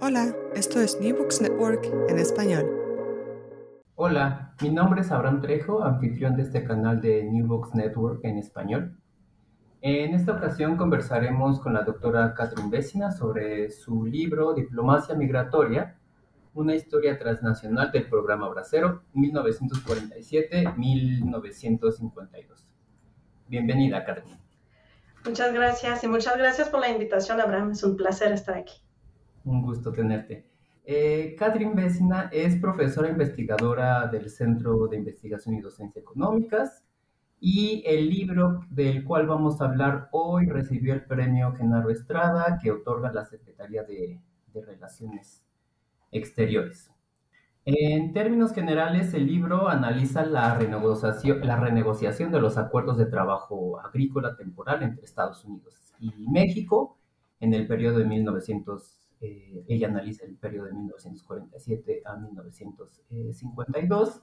Hola, esto es New Books Network en español. Hola, mi nombre es Abraham Trejo, anfitrión de este canal de New Books Network en español. En esta ocasión conversaremos con la doctora Catherine Vecina sobre su libro Diplomacia Migratoria, una historia transnacional del programa Bracero 1947-1952. Bienvenida, Catherine. Muchas gracias y muchas gracias por la invitación, Abraham. Es un placer estar aquí. Un gusto tenerte. Eh, Catherine Vecina es profesora investigadora del Centro de Investigación y Docencia Económicas y el libro del cual vamos a hablar hoy recibió el premio Genaro Estrada que otorga la Secretaría de, Relaciones Exteriores. En términos generales, el libro analiza la renegociación, la renegociación de los acuerdos de trabajo agrícola temporal entre Estados Unidos y México en el periodo de 1900 eh, ella analiza el periodo de 1947 a 1952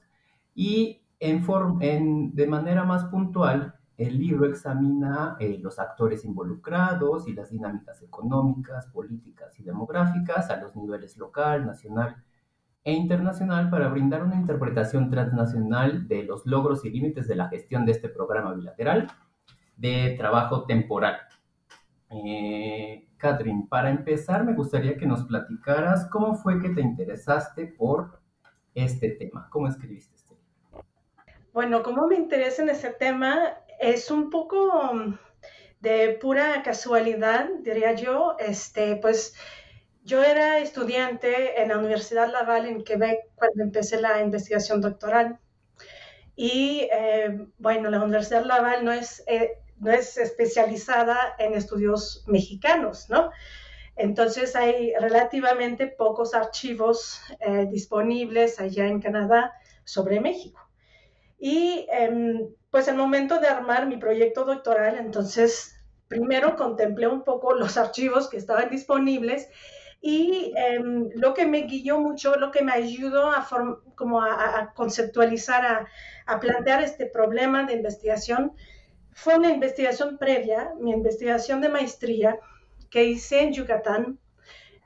y en en, de manera más puntual el libro examina eh, los actores involucrados y las dinámicas económicas, políticas y demográficas a los niveles local, nacional e internacional para brindar una interpretación transnacional de los logros y límites de la gestión de este programa bilateral de trabajo temporal. Eh, Catherine, para empezar me gustaría que nos platicaras cómo fue que te interesaste por este tema, cómo escribiste este libro. Bueno, cómo me interesa en ese tema es un poco mm, de pura casualidad, diría yo. Este, pues yo era estudiante en la Universidad Laval en Quebec cuando empecé la investigación doctoral. Y eh, bueno, la Universidad Laval no es eh, no es especializada en estudios mexicanos, ¿no? Entonces hay relativamente pocos archivos eh, disponibles allá en Canadá sobre México. Y em, pues el momento de armar mi proyecto doctoral, entonces primero contemplé un poco los archivos que estaban disponibles y em, lo que me guió mucho, lo que me ayudó a, como a, conceptualizar, a, a, plantear este problema de investigación fue una investigación previa, mi investigación de maestría que hice en Yucatán.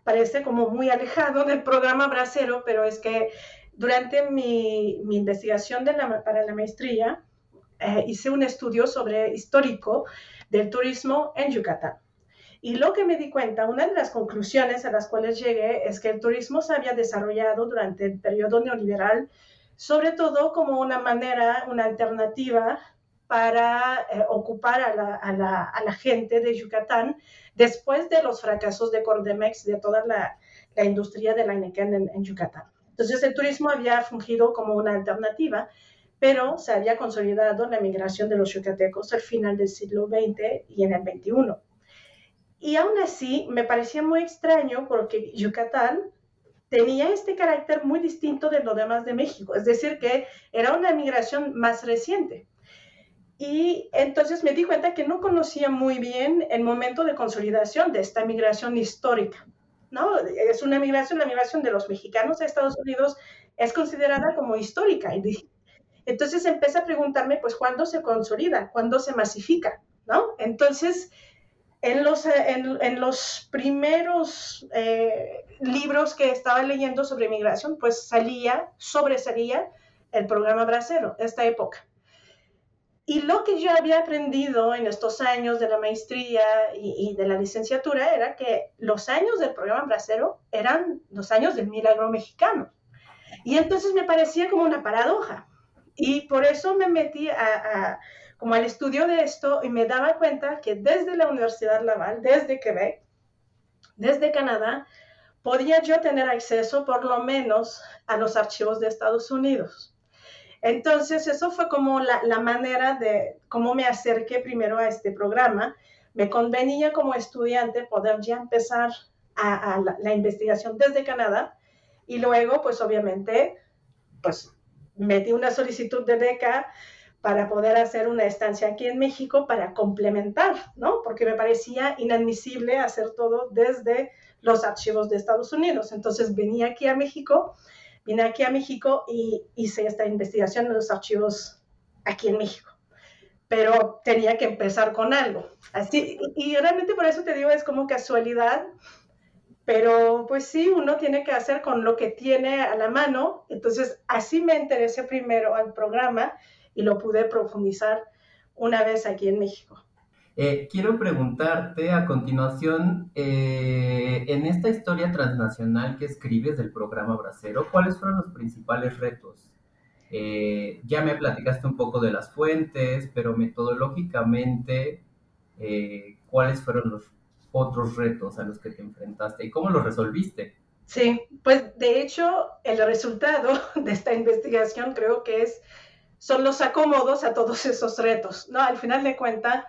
Parece como muy alejado del programa Bracero, pero es que durante mi, mi investigación de la, para la maestría eh, hice un estudio sobre histórico del turismo en Yucatán. Y lo que me di cuenta, una de las conclusiones a las cuales llegué es que el turismo se había desarrollado durante el periodo neoliberal, sobre todo como una manera, una alternativa para eh, ocupar a la, gente de Yucatán después de los fracasos de Cordemex, de toda la, industria de la en, en, Yucatán. Entonces el turismo había fungido como una alternativa, pero se había consolidado la migración de los yucatecos al final del siglo XX y en el XXI. Y aún así me parecía muy extraño porque Yucatán tenía este carácter muy distinto de lo demás de México, es decir, que era una migración más reciente. Y entonces me di cuenta que no conocía muy bien el momento de consolidación de esta migración histórica. ¿no? Es una migración, la migración de los mexicanos a Estados Unidos es considerada como histórica. Entonces empecé a preguntarme, pues, ¿cuándo se consolida? ¿Cuándo se masifica? ¿No? Entonces, en los, en, los primeros eh, libros que estaba leyendo sobre migración, pues salía, sobresalía el programa Bracero, esta época. Y lo que yo había aprendido en estos años de la maestría y, de la licenciatura era que los años del programa Bracero eran los años del milagro mexicano. Y entonces me parecía como una paradoja. Y por eso me metí a, como al estudio de esto y me daba cuenta que desde la Universidad Laval, desde Quebec, desde Canadá, podía yo tener acceso por lo menos a los archivos de Estados Unidos. Entonces, eso fue como la, manera de cómo me acerqué primero a este programa. Me convenía como estudiante poder ya empezar a, la, investigación desde Canadá y luego, pues obviamente, pues metí una solicitud de beca para poder hacer una estancia aquí en México para complementar, ¿no? Porque me parecía inadmisible hacer todo desde los archivos de Estados Unidos. Entonces venía aquí a México vine aquí a México y hice esta investigación en los archivos aquí en México. Pero tenía que empezar con algo. Así, y, realmente por eso te digo, es como casualidad, pero pues sí, uno tiene que hacer con lo que tiene a la mano. Entonces, así me interesé primero al programa y lo pude profundizar una vez aquí en México. Eh, quiero preguntarte a continuación, eh, en esta historia transnacional que escribes del programa Bracero, ¿cuáles fueron los principales retos? Eh, ya me platicaste un poco de las fuentes, pero metodológicamente, ¿cuáles fueron los otros retos a los que te enfrentaste y cómo los resolviste? Sí, pues de hecho el resultado de esta investigación creo que es, son los acomodos a todos esos retos, ¿no? Al final de cuentas,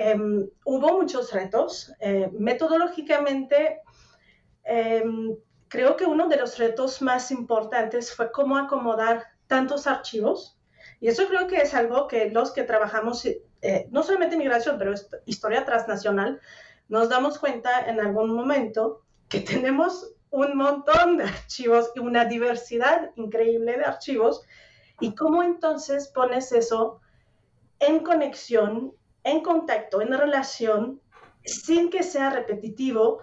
Em, hubo muchos retos. Eh, metodológicamente, em, creo que uno de los retos más importantes fue cómo acomodar tantos archivos. Y eso creo que es algo que los que trabajamos, eh, no solamente migración, pero historia transnacional, nos damos cuenta en algún momento que tenemos un montón de archivos y una diversidad increíble de archivos. Y cómo entonces pones eso en conexión en contacto, en relación, sin que sea repetitivo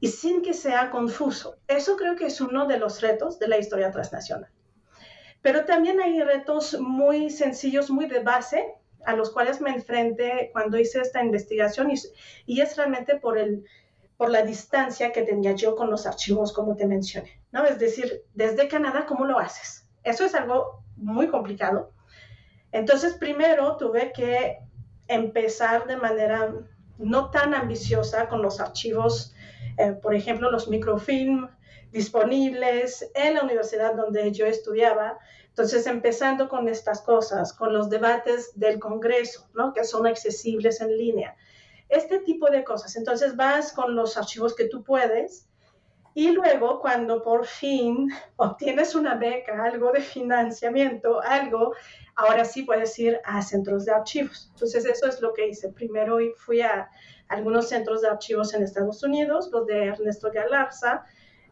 y sin que sea confuso. Eso creo que es uno de los retos de la historia transnacional. Pero también hay retos muy sencillos, muy de base, a los cuales me enfrenté cuando hice esta investigación y, y es realmente por, el, por la distancia que tenía yo con los archivos, como te mencioné. ¿no? Es decir, desde Canadá, ¿cómo lo haces? Eso es algo muy complicado. Entonces, primero tuve que empezar de manera no tan ambiciosa con los archivos, eh, por ejemplo, los microfilm disponibles en la universidad donde yo estudiaba. Entonces, empezando con estas cosas, con los debates del Congreso, ¿no? que son accesibles en línea. Este tipo de cosas. Entonces, vas con los archivos que tú puedes y luego, cuando por fin obtienes una beca, algo de financiamiento, algo ahora sí puedes ir a centros de archivos. Entonces, eso es lo que hice. Primero fui a algunos centros de archivos en Estados Unidos, los de Ernesto Galarza,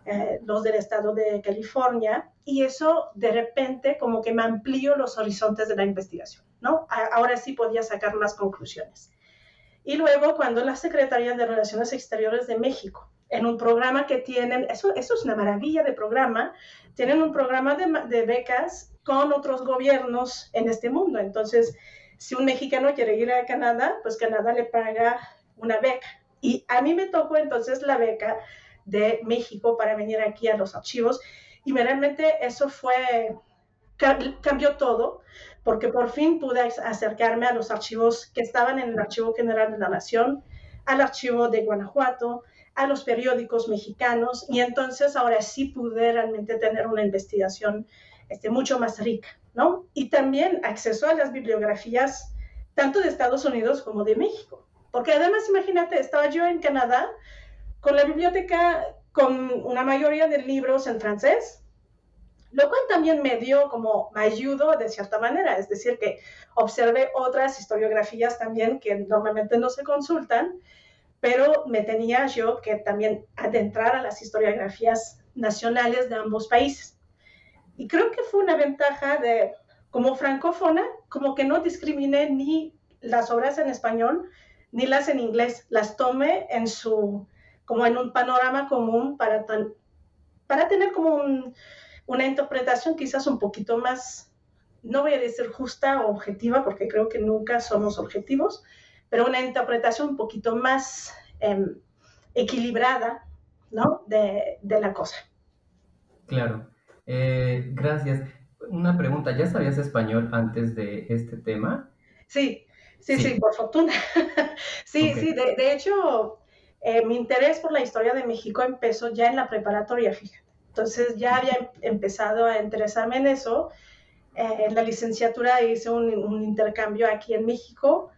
eh, los del estado de California, y eso de repente como que me amplió los horizontes de la investigación, ¿no? ahora sí podía sacar más conclusiones. Y luego cuando la Secretaría de Relaciones Exteriores de México, en un programa que tienen, eso, eso es una maravilla de programa, tienen un programa de, de becas con otros gobiernos en este mundo. Entonces, si un mexicano quiere ir a Canadá, pues Canadá le paga una beca. Y a mí me tocó entonces la beca de México para venir aquí a los archivos y realmente eso fue, cambió todo, porque por fin pude acercarme a los archivos que estaban en el Archivo General de la Nación, al archivo de Guanajuato, a los periódicos mexicanos y entonces ahora sí pude realmente tener una investigación este, mucho más rica, ¿no? Y también acceso a las bibliografías tanto de Estados Unidos como de México. Porque además, imagínate, estaba yo en Canadá con la biblioteca con una mayoría de libros en francés, lo cual también me dio como, me ayudó de cierta manera, es decir, que observé otras historiografías también que normalmente no se consultan, pero me tenía yo que también adentrar a las historiografías nacionales de ambos países. Y creo que fue una ventaja de, como francófona, como que no discriminé ni las obras en español ni las en inglés, las tomé en su, como en un panorama común para, para tener como una interpretación quizás un poquito más, no voy a decir justa o objetiva, porque creo que nunca somos objetivos, pero una interpretación un poquito más em, equilibrada, ¿no? De, de, la cosa. Claro. Eh, gracias. Una pregunta, ¿ya sabías español antes de este tema? Sí, sí, sí, por fortuna. sí, sí, de, de hecho, eh, mi interés por la historia de México empezó ya en la preparatoria, fíjate. Entonces ya había em, empezado a interesarme en eso. Eh, en la licenciatura hice un, un, intercambio aquí en México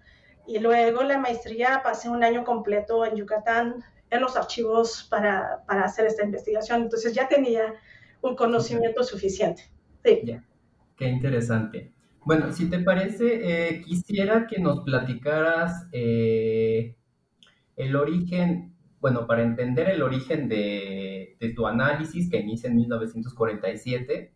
y luego la maestría pasé un año completo en Yucatán en los archivos para, para hacer esta investigación. Entonces ya tenía un conocimiento suficiente. Sí. Ya. Qué interesante. Bueno, si te parece, eh, quisiera que nos platicaras eh, el origen, bueno, para entender el origen de, de, tu análisis que inicia en 1947,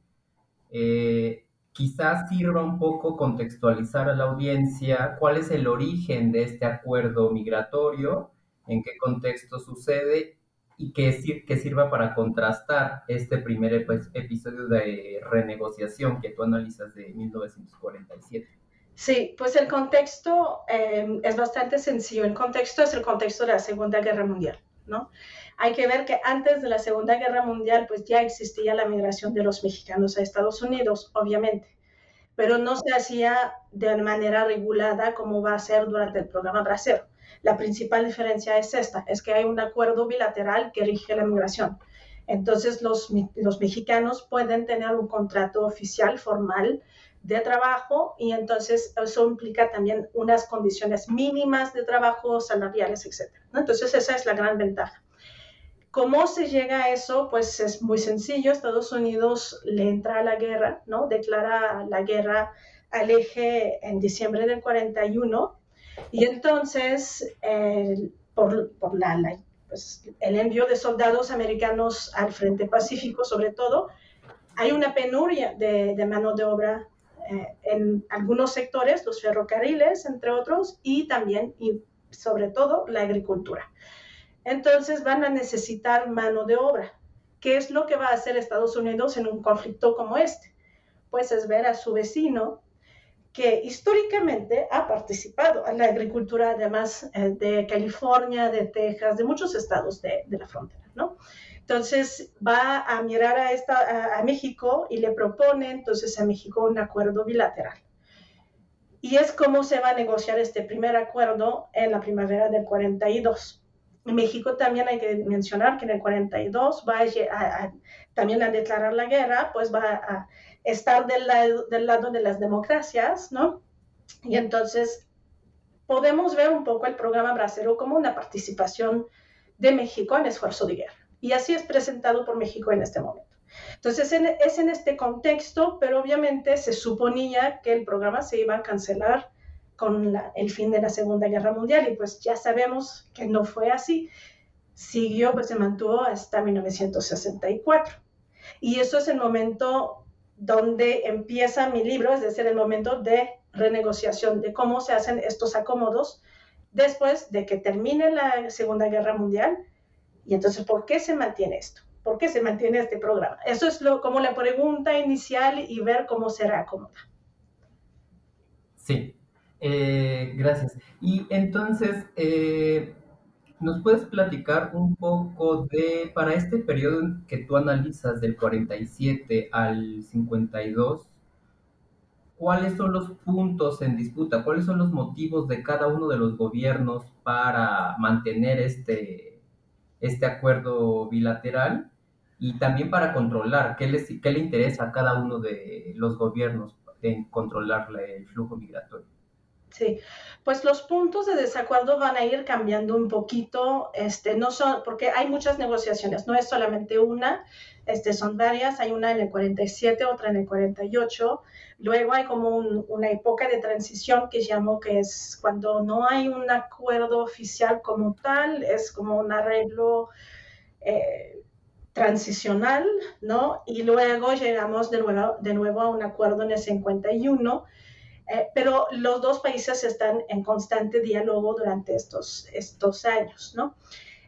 eh, quizás sirva un poco contextualizar a la audiencia cuál es el origen de este acuerdo migratorio, en qué contexto sucede y que, sirva para contrastar este primer episodio de renegociación que tú analizas de 1947. Sí, pues el contexto eh, es bastante sencillo. El contexto es el contexto de la Segunda Guerra Mundial, ¿no? Hay que ver que antes de la Segunda Guerra Mundial, pues ya existía la migración de los mexicanos a Estados Unidos, obviamente, pero no se hacía de manera regulada como va a ser durante el programa Bracero. La principal diferencia es esta, es que hay un acuerdo bilateral que rige la migración. Entonces los, los mexicanos pueden tener un contrato oficial formal de trabajo y entonces eso implica también unas condiciones mínimas de trabajo, salariales, etc. Entonces esa es la gran ventaja. ¿Cómo se llega a eso? Pues es muy sencillo. Estados Unidos le entra a la guerra, ¿no? Declara la guerra al eje en diciembre del 41 y entonces, por, por la, pues, el envío de soldados americanos al Frente Pacífico, sobre todo, hay una penuria de, mano de obra eh, en algunos sectores, los ferrocarriles, entre otros, y también, y sobre todo, la agricultura. Entonces van a necesitar mano de obra. ¿Qué es lo que va a hacer Estados Unidos en un conflicto como este? Pues es ver a su vecino que históricamente ha participado en la agricultura, además eh, de California, de Texas, de muchos estados de, la frontera, ¿no? Entonces va a mirar a, esta, México y le propone entonces a México un acuerdo bilateral. Y es cómo se va a negociar este primer acuerdo en la primavera del 42. México también hay que mencionar que en el 42 va a, también a declarar la guerra, pues va a estar del lado, de las democracias, ¿no? Y entonces podemos ver un poco el programa Bracero como una participación de México en esfuerzo de guerra. Y así es presentado por México en este momento. Entonces es en este contexto, pero obviamente se suponía que el programa se iba a cancelar con el fin de la Segunda Guerra Mundial y pues ya sabemos que no fue así. Siguió, pues se mantuvo hasta 1964. Y eso es el momento donde empieza mi libro, es decir, el momento de renegociación, de cómo se hacen estos acomodos después de que termine la Segunda Guerra Mundial. Y entonces, ¿por qué se mantiene esto? ¿Por qué se mantiene este programa? Eso es lo, como la pregunta inicial y ver cómo será acomoda. Sí, eh, gracias. Y entonces, eh, ¿Nos puedes platicar un poco de, para este periodo que tú analizas del 47 al 52, cuáles son los puntos en disputa, cuáles son los motivos de cada uno de los gobiernos para mantener este, este acuerdo bilateral y también para controlar qué, les, qué le interesa a cada uno de los gobiernos en controlar el flujo migratorio? Sí, pues los puntos de desacuerdo van a ir cambiando un poquito, este, no son, porque hay muchas negociaciones, no es solamente una, Este, son varias, hay una en el 47, otra en el 48. Luego hay como una época de transición que llamo que es cuando no hay un acuerdo oficial como tal, es como un arreglo eh, transicional, ¿no? Y luego llegamos de nuevo, de nuevo a un acuerdo en el 51. Eh, pero los dos países están en constante diálogo durante estos, estos años, ¿no?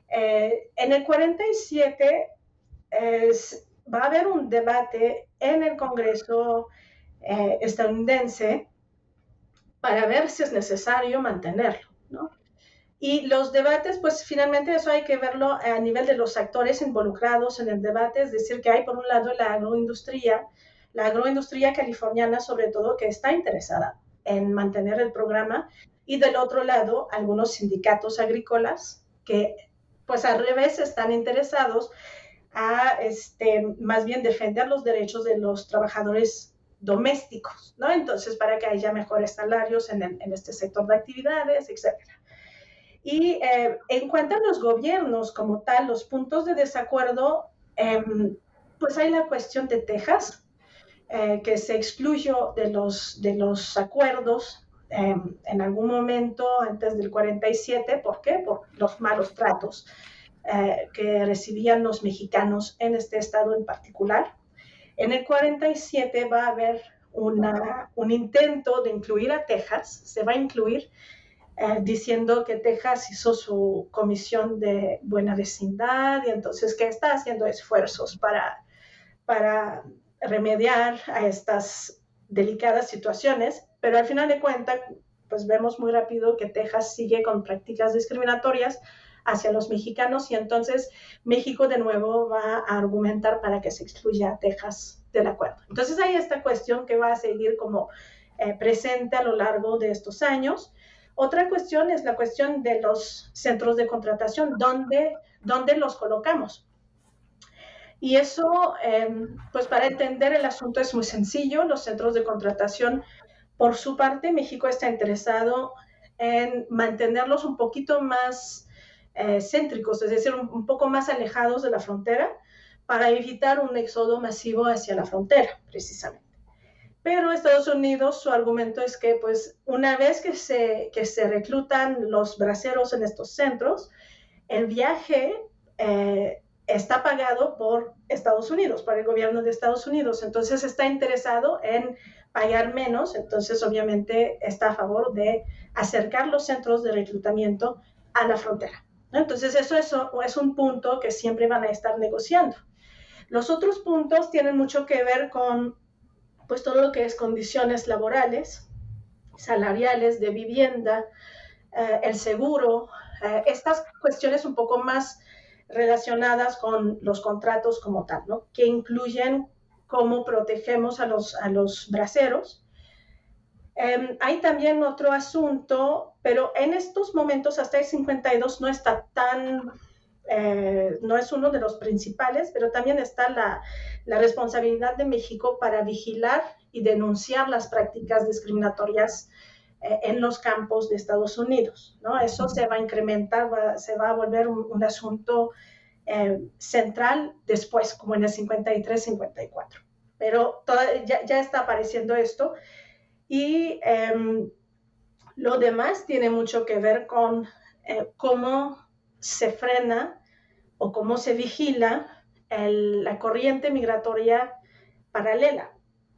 Eh, en el 47 va a haber un debate en el Congreso eh, estadounidense para ver si es necesario mantenerlo, ¿no? Y los debates, pues finalmente eso hay que verlo a nivel de los actores involucrados en el debate, es decir, que hay por un lado la agroindustria, la agroindustria californiana sobre todo, que está interesada en mantener el programa, y del otro lado algunos sindicatos agrícolas que pues al revés están interesados a este, más bien defender los derechos de los trabajadores domésticos, ¿no? Entonces, para que haya mejores salarios en, este sector de actividades, etc. Y eh, en cuanto a los gobiernos como tal, los puntos de desacuerdo, em, pues hay la cuestión de Texas, eh, que se excluyó de los, de los acuerdos em, en algún momento antes del 47. ¿Por qué? Por los malos tratos eh, que recibían los mexicanos en este estado en particular. En el 47 va a haber una, un intento de incluir a Texas, se va a incluir eh, diciendo que Texas hizo su comisión de buena vecindad y entonces que está haciendo esfuerzos para, para remediar a estas delicadas situaciones, pero al final de cuentas, pues vemos muy rápido que Texas sigue con prácticas discriminatorias hacia los mexicanos y entonces México de nuevo va a argumentar para que se excluya a Texas del acuerdo. Entonces hay esta cuestión que va a seguir como eh, presente a lo largo de estos años. Otra cuestión es la cuestión de los centros de contratación, ¿dónde, dónde los colocamos? Y eso, em, pues para entender el asunto es muy sencillo. Los centros de contratación, por su parte, México está interesado en mantenerlos un poquito más eh, céntricos, es decir, un, poco más alejados de la frontera para evitar un éxodo masivo hacia la frontera, precisamente. Pero Estados Unidos, su argumento es que, pues, una vez que se, que se reclutan los braceros en estos centros, el viaje eh, está pagado por Estados Unidos, por el gobierno de Estados Unidos. Entonces está interesado en pagar menos, entonces obviamente está a favor de acercar los centros de reclutamiento a la frontera. Entonces, eso, es un punto que siempre van a estar negociando. Los otros puntos tienen mucho que ver con pues, todo lo que es condiciones laborales, salariales, de vivienda, eh, el seguro, eh, estas cuestiones un poco más relacionadas con los contratos como tal, ¿no? que incluyen cómo protegemos a los, a los braceros, Em, hay también otro asunto, pero en estos momentos hasta el 52 no está tan, eh, no es uno de los principales, pero también está la, la, responsabilidad de México para vigilar y denunciar las prácticas discriminatorias en los campos de Estados Unidos. ¿no? Eso se va a incrementar, se va a volver un, asunto eh, central después, como en el 53-54. Pero ya, ya está apareciendo esto. Y em, lo demás tiene mucho que ver con eh, cómo se frena o cómo se vigila la corriente migratoria paralela,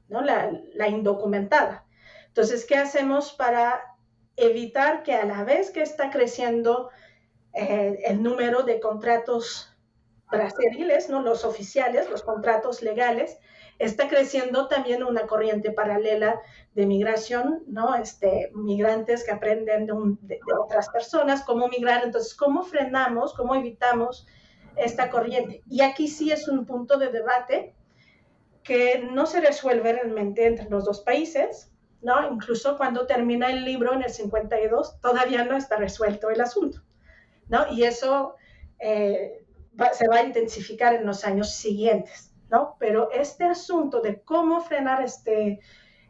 ¿no? la, indocumentada. Entonces, ¿qué hacemos para evitar que a la vez que está creciendo eh, el número de contratos brasililes, ¿no? los oficiales, los contratos legales, está creciendo también una corriente paralela de migración, ¿no? Este, migrantes que aprenden de, otras personas cómo migrar. Entonces, ¿cómo frenamos, cómo evitamos esta corriente? Y aquí sí es un punto de debate que no se resuelve realmente entre los dos países, ¿no? Incluso cuando termina el libro en el 52, todavía no está resuelto el asunto, ¿no? Y eso eh, se va a intensificar en los años siguientes. Pero este asunto de cómo frenar este,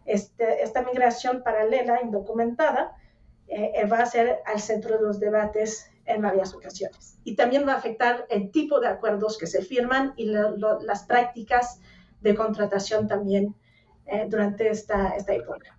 este esta migración paralela, indocumentada, eh, eh, va a ser al centro de los debates en varias ocasiones. Y también va a afectar el tipo de acuerdos que se firman y las prácticas de contratación también eh, durante esta, esta época.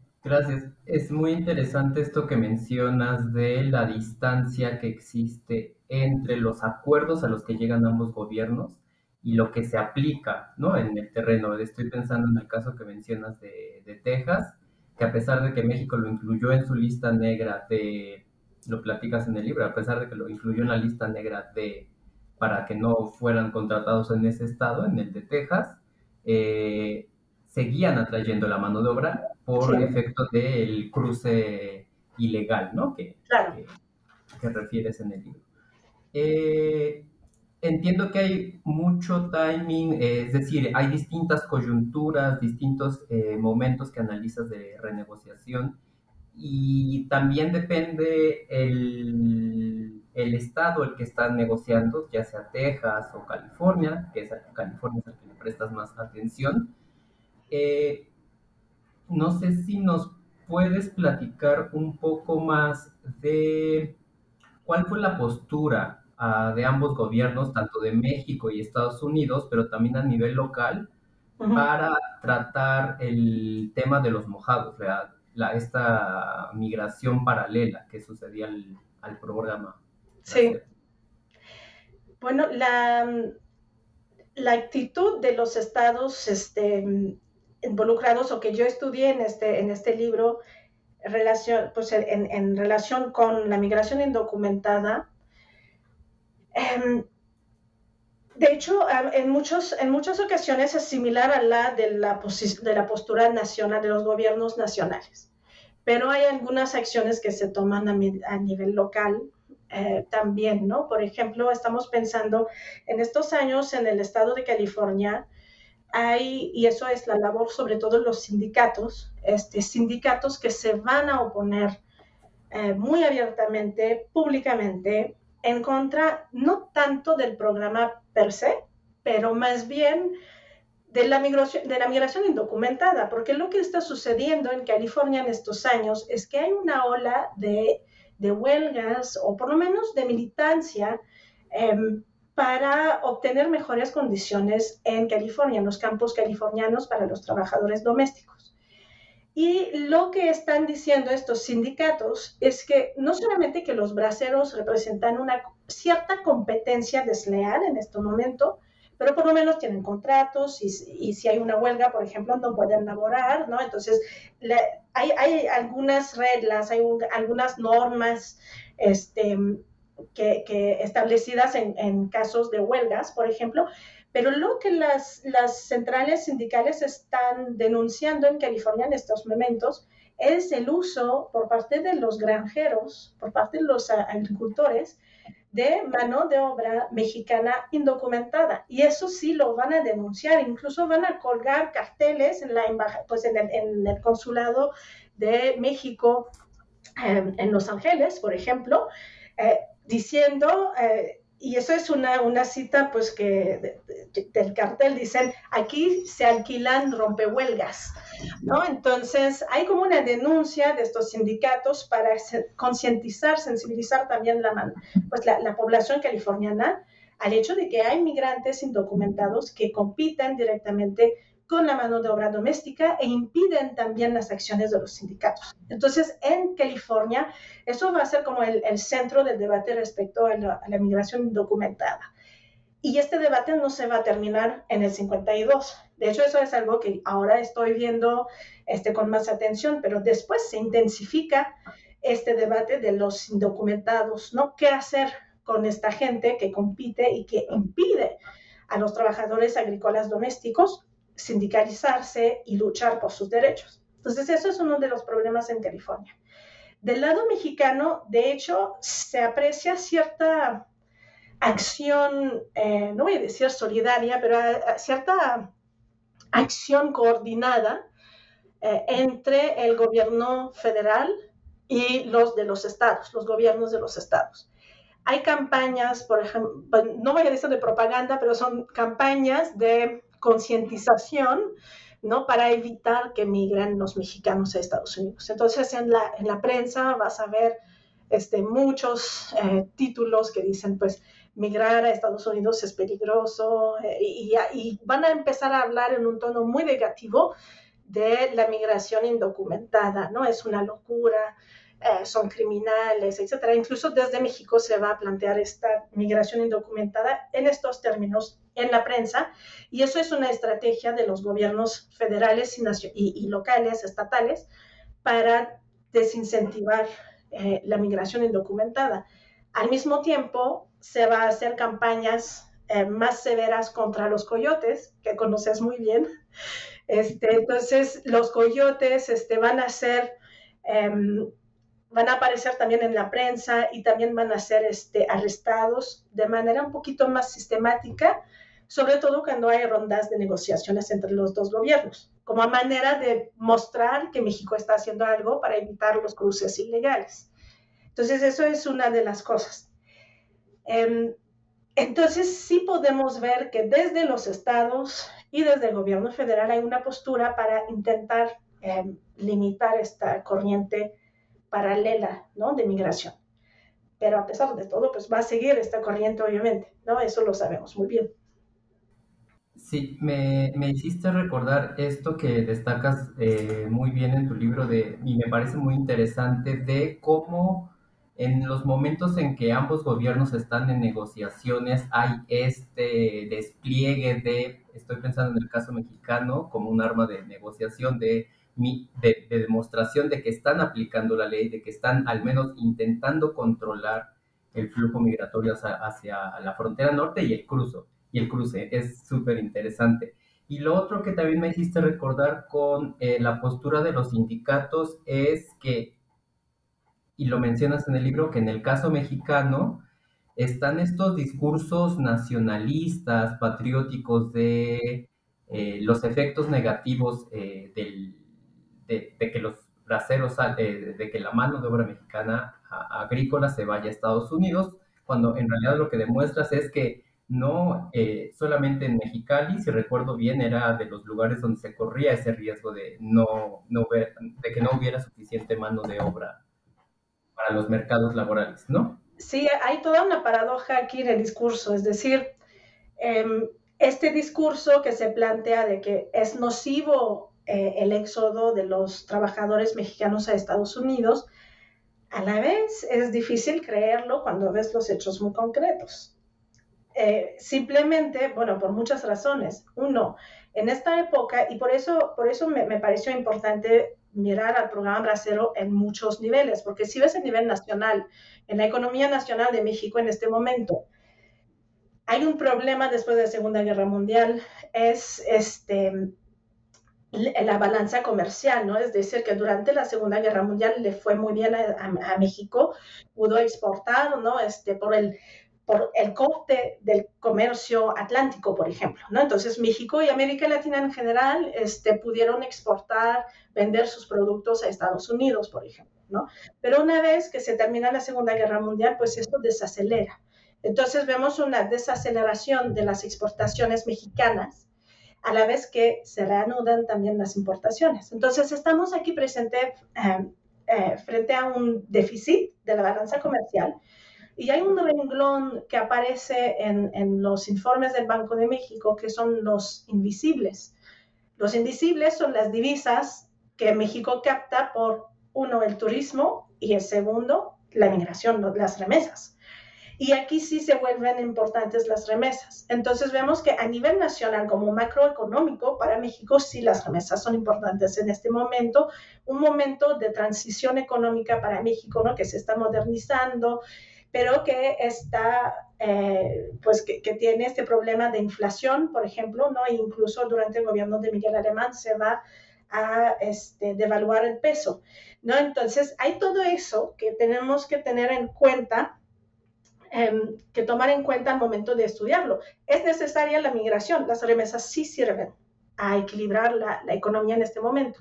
gracias. Es muy interesante esto que mencionas de la distancia que existe entre los acuerdos a los que llegan ambos gobiernos y lo que se aplica ¿no? en el terreno. Estoy pensando en el caso que mencionas de, de Texas, que a pesar de que México lo incluyó en su lista negra de, lo platicas en el libro, a pesar de que lo incluyó en la lista negra de para que no fueran contratados en ese estado, en el de Texas, eh, seguían atrayendo la mano de obra por efecto del cruce ilegal, ¿no? Que, que, refieres en el libro. Eh, entiendo que hay mucho timing, eh, es decir, hay distintas coyunturas, distintos momentos que analizas de renegociación y también depende el, el, estado el que estás negociando, ya sea Texas o California, que es California es al que le prestas más atención. Eh, no sé si nos puedes platicar un poco más de cuál fue la postura uh, de ambos gobiernos, tanto de México y Estados Unidos, pero también a nivel local, uh -huh. para tratar el tema de los mojados, la, esta migración paralela que sucedía al, al programa. Sí. Bueno, la, la, actitud de los estados este, involucrados o que yo estudié en este, en este libro relación, pues en, en relación con la migración indocumentada, eh, de hecho, en, muchos, en muchas ocasiones es similar a la de la, de la postura nacional de los gobiernos nacionales, pero hay algunas acciones que se toman a, a nivel local eh, también, ¿no? Por ejemplo, estamos pensando en estos años en el estado de California, hay, y eso es la labor sobre todo de los sindicatos, este, sindicatos que se van a oponer eh, muy abiertamente, públicamente, en contra no tanto del programa per se, pero más bien de la, migración, de la migración indocumentada, porque lo que está sucediendo en California en estos años es que hay una ola de, de huelgas o por lo menos de militancia eh, para obtener mejores condiciones en California, en los campos californianos para los trabajadores domésticos. Y lo que están diciendo estos sindicatos es que no solamente que los braceros representan una cierta competencia desleal en este momento, pero por lo menos tienen contratos y, y si hay una huelga, por ejemplo, no pueden laborar, ¿no? Entonces, le, hay, hay, algunas reglas, hay un, algunas normas este, que, que establecidas en, en casos de huelgas, por ejemplo, pero lo que las, las, centrales sindicales están denunciando en California en estos momentos es el uso por parte de los granjeros, por parte de los agricultores, de mano de obra mexicana indocumentada. Y eso sí lo van a denunciar, incluso van a colgar carteles en, la pues en, el, en el consulado de México eh, en Los Ángeles, por ejemplo, eh, diciendo... Eh, y eso es una, una cita pues que de, de, del cartel dicen aquí se alquilan rompehuelgas no entonces hay como una denuncia de estos sindicatos para concientizar sensibilizar también la pues la, la, población californiana al hecho de que hay migrantes indocumentados que compiten directamente con la mano de obra doméstica e impiden también las acciones de los sindicatos. Entonces, en California, eso va a ser como el, el centro del debate respecto a la, a la, migración indocumentada. Y este debate no se va a terminar en el 52. De hecho, eso es algo que ahora estoy viendo este, con más atención, pero después se intensifica este debate de los indocumentados, ¿no? ¿Qué hacer con esta gente que compite y que impide a los trabajadores agrícolas domésticos sindicalizarse y luchar por sus derechos. Entonces, eso es uno de los problemas en California. Del lado mexicano, de hecho, se aprecia cierta acción, eh, no voy a decir solidaria, pero cierta acción coordinada eh, entre el gobierno federal y los de los estados, los gobiernos de los estados. Hay campañas, por ejemplo, no voy a decir de propaganda, pero son campañas de concientización, ¿no? Para evitar que migren los mexicanos a Estados Unidos. Entonces, en la, en la prensa vas a ver este, muchos eh, títulos que dicen, pues, migrar a Estados Unidos es peligroso eh, y, y, van a empezar a hablar en un tono muy negativo de la migración indocumentada, ¿no? Es una locura, eh, son criminales, etcétera. Incluso desde México se va a plantear esta migración indocumentada en estos términos en la prensa y eso es una estrategia de los gobiernos federales y, locales, estatales, para desincentivar eh, la migración indocumentada. Al mismo tiempo, se va a hacer campañas eh, más severas contra los coyotes, que conoces muy bien. Este, entonces, los coyotes este, van a ser em, van a aparecer también en la prensa y también van a ser este, arrestados de manera un poquito más sistemática, sobre todo cuando hay rondas de negociaciones entre los dos gobiernos, como manera de mostrar que México está haciendo algo para evitar los cruces ilegales. Entonces, eso es una de las cosas. Em, entonces, sí podemos ver que desde los estados y desde el gobierno federal hay una postura para intentar em, limitar esta corriente paralela, ¿no? De migración. Pero a pesar de todo, pues va a seguir esta corriente, obviamente, ¿no? Eso lo sabemos muy bien. Sí, me, me hiciste recordar esto que destacas eh, muy bien en tu libro de, y me parece muy interesante, de cómo en los momentos en que ambos gobiernos están en negociaciones hay este despliegue de, estoy pensando en el caso mexicano, como un arma de negociación de de, demostración de que están aplicando la ley, de que están al menos intentando controlar el flujo migratorio hacia, la frontera norte y el cruce. Y el cruce es súper interesante. Y lo otro que también me hiciste recordar con eh, la postura de los sindicatos es que, y lo mencionas en el libro, que en el caso mexicano están estos discursos nacionalistas, patrióticos de eh, los efectos negativos eh, del, de, que los braceros, de, de, que la mano de obra mexicana agrícola se vaya a Estados Unidos, cuando en realidad lo que demuestras es que no eh, solamente en Mexicali, si recuerdo bien, era de los lugares donde se corría ese riesgo de, no, no ver, de que no hubiera suficiente mano de obra para los mercados laborales, ¿no? Sí, hay toda una paradoja aquí en el discurso, es decir, em, este discurso que se plantea de que es nocivo eh, el éxodo de los trabajadores mexicanos a Estados Unidos, a la vez es difícil creerlo cuando ves los hechos muy concretos. Eh, simplemente, bueno, por muchas razones. Uno, en esta época, y por eso, por eso me, me, pareció importante mirar al programa Bracero en muchos niveles, porque si ves el nivel nacional, en la economía nacional de México en este momento, hay un problema después de la Segunda Guerra Mundial, es este, la balanza comercial, ¿no? Es decir, que durante la Segunda Guerra Mundial le fue muy bien a, México, pudo exportar, ¿no? Este, por el, por el coste del comercio atlántico, por ejemplo, ¿no? Entonces México y América Latina en general este, pudieron exportar, vender sus productos a Estados Unidos, por ejemplo, ¿no? Pero una vez que se termina la Segunda Guerra Mundial, pues esto desacelera. Entonces vemos una desaceleración de las exportaciones mexicanas a la vez que se reanudan también las importaciones. Entonces, estamos aquí presentes eh, eh, frente a un déficit de la balanza comercial y hay un renglón que aparece en, en, los informes del Banco de México que son los invisibles. Los invisibles son las divisas que México capta por, uno, el turismo y el segundo, la migración, las remesas. Y aquí sí se vuelven importantes las remesas. Entonces vemos que a nivel nacional, como macroeconómico, para México sí las remesas son importantes en este momento, un momento de transición económica para México, ¿no? Que se está modernizando, pero que está, eh, pues que, tiene este problema de inflación, por ejemplo, ¿no? E incluso durante el gobierno de Miguel Alemán se va a este, devaluar el peso, ¿no? Entonces, hay todo eso que tenemos que tener en cuenta, em, que tomar en cuenta al momento de estudiarlo. Es necesaria la migración, las remesas sí sirven a equilibrar la, la economía en este momento.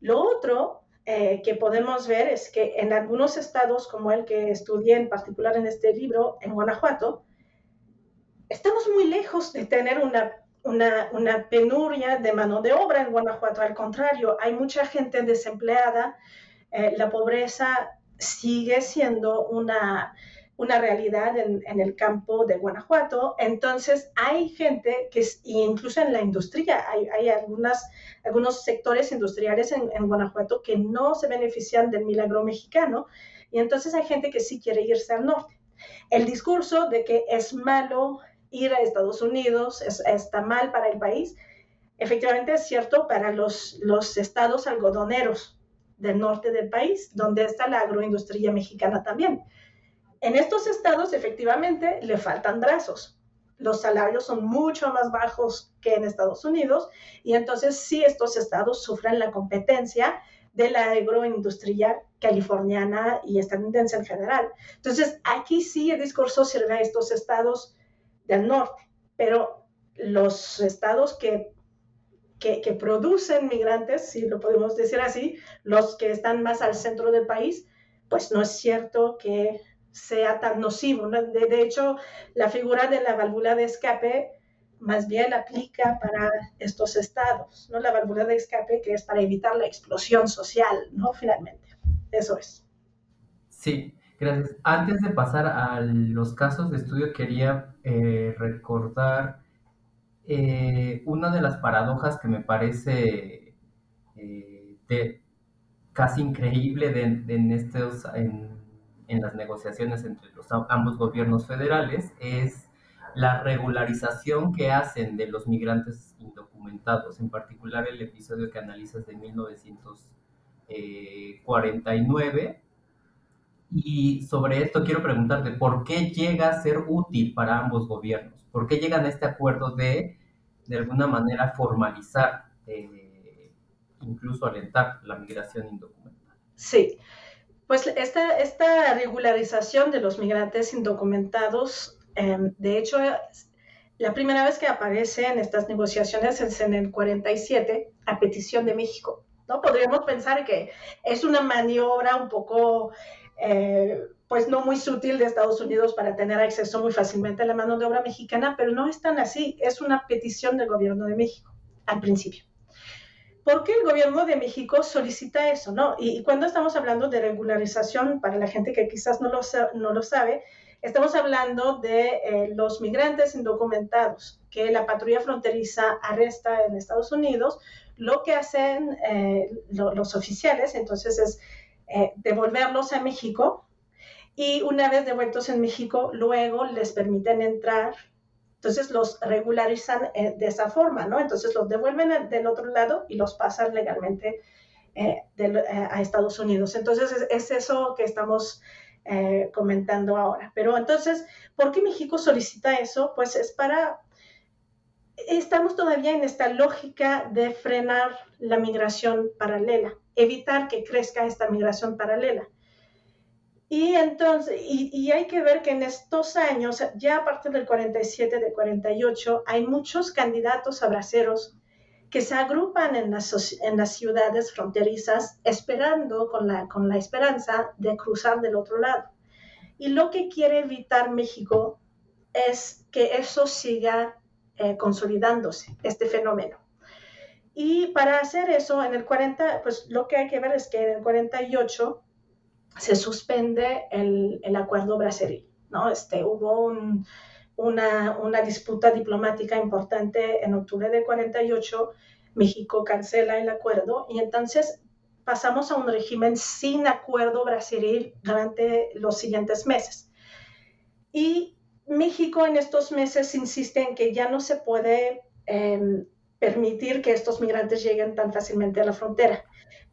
Lo otro eh, que podemos ver es que en algunos estados, como el que estudié en particular en este libro, en Guanajuato, estamos muy lejos de tener una, una, una penuria de mano de obra en Guanajuato. Al contrario, hay mucha gente desempleada. Eh, la pobreza sigue siendo una, una realidad en, el campo de Guanajuato. Entonces, hay gente que, incluso en la industria, hay, hay algunas, algunos sectores industriales en, en, Guanajuato que no se benefician del milagro mexicano. Y entonces hay gente que sí quiere irse al norte. El discurso de que es malo ir a Estados Unidos, es, está mal para el país, efectivamente es cierto para los, los estados algodoneros del norte del país, donde está la agroindustria mexicana también en estos estados efectivamente le faltan brazos. Los salarios son mucho más bajos que en Estados Unidos y entonces sí estos estados sufren la competencia de la agroindustria californiana y estadounidense en general. Entonces aquí sí el discurso sirve a estos estados del norte, pero los estados que, que, que producen migrantes, si lo podemos decir así, los que están más al centro del país, pues no es cierto que sea tan nocivo. De, hecho, la figura de la válvula de escape más bien aplica para estos estados, ¿no? La válvula de escape que es para evitar la explosión social, ¿no? Finalmente, eso es. Sí, gracias. Antes de pasar a los casos de estudio, quería eh, recordar eh, una de las paradojas que me parece eh, casi increíble de, en estos... En, en las negociaciones entre los, ambos gobiernos federales es la regularización que hacen de los migrantes indocumentados, en particular el episodio que analizas de 1949. Y sobre esto quiero preguntarte, ¿por qué llega a ser útil para ambos gobiernos? ¿Por qué llegan a este acuerdo de, de alguna manera, formalizar, eh, incluso alentar la migración indocumentada? Sí, pues esta, esta regularización de los migrantes indocumentados, em, de hecho, la primera vez que aparece en estas negociaciones es en el 47, a petición de México. ¿no? Podríamos pensar que es una maniobra un poco, eh, pues no muy sutil de Estados Unidos para tener acceso muy fácilmente a la mano de obra mexicana, pero no es tan así, es una petición del gobierno de México al principio. ¿Por qué el gobierno de México solicita eso? ¿no? Y, cuando estamos hablando de regularización, para la gente que quizás no lo, no lo sabe, estamos hablando de eh, los migrantes indocumentados que la patrulla fronteriza arresta en Estados Unidos. Lo que hacen eh, los oficiales entonces es eh, devolverlos a México y una vez devueltos en México, luego les permiten entrar entonces los regularizan eh, de esa forma, ¿no? Entonces los devuelven del otro lado y los pasan legalmente eh, eh, a Estados Unidos. Entonces es, eso que estamos comentando ahora. Pero entonces, ¿por qué México solicita eso? Pues es para... Estamos todavía en esta lógica de frenar la migración paralela, evitar que crezca esta migración paralela. Y entonces, y, hay que ver que en estos años, ya a partir del 47, del 48, hay muchos candidatos abraceros que se agrupan en las, en las ciudades fronterizas esperando con la, con la esperanza de cruzar del otro lado. Y lo que quiere evitar México es que eso siga eh, consolidándose, este fenómeno. Y para hacer eso, en el 40, pues lo que hay que ver es que en el 48 se suspende el, el acuerdo brasilí. ¿no? Este, hubo una, una, disputa diplomática importante en octubre de 48, México cancela el acuerdo y entonces pasamos a un régimen sin acuerdo brasilí durante los siguientes meses. Y México en estos meses insiste en que ya no se puede em, permitir que estos migrantes lleguen tan fácilmente a la frontera.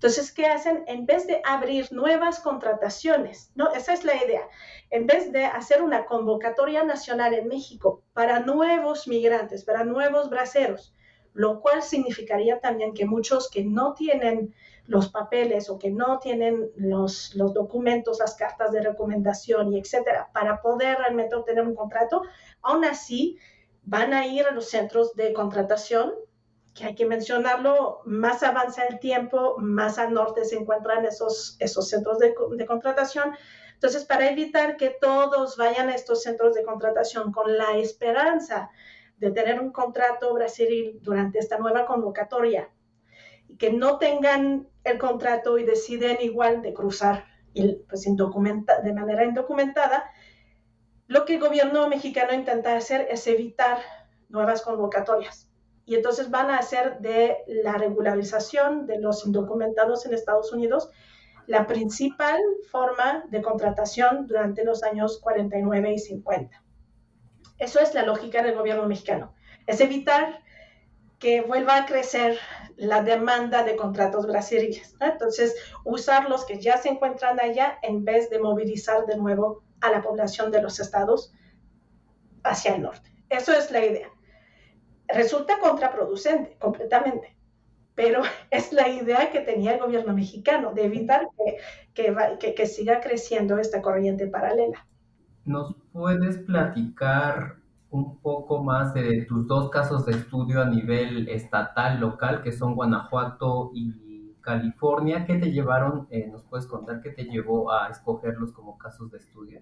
Entonces, ¿qué hacen? En vez de abrir nuevas contrataciones, ¿no? Esa es la idea. En vez de hacer una convocatoria nacional en México para nuevos migrantes, para nuevos braceros, lo cual significaría también que muchos que no tienen los papeles o que no tienen los, los documentos, las cartas de recomendación y etcétera, para poder realmente obtener un contrato, aún así van a ir a los centros de contratación, que hay que mencionarlo, más avanza el tiempo, más al norte se encuentran esos, esos centros de, de contratación. Entonces, para evitar que todos vayan a estos centros de contratación con la esperanza de tener un contrato Brasil durante esta nueva convocatoria y que no tengan el contrato y deciden igual de cruzar pues, de manera indocumentada, lo que el gobierno mexicano intenta hacer es evitar nuevas convocatorias. Y entonces van a hacer de la regularización de los indocumentados en Estados Unidos la principal forma de contratación durante los años 49 y 50. Eso es la lógica del gobierno mexicano. Es evitar que vuelva a crecer la demanda de contratos brasileños. Entonces, usar los que ya se encuentran allá en vez de movilizar de nuevo a la población de los estados hacia el norte. Eso es la idea. Resulta contraproducente completamente, pero es la idea que tenía el gobierno mexicano de evitar que, siga creciendo esta corriente paralela. ¿Nos puedes platicar un poco más de tus dos casos de estudio a nivel estatal, local, que son Guanajuato y California? ¿Qué te llevaron? Eh, ¿Nos puedes contar qué te llevó a escogerlos como casos de estudio?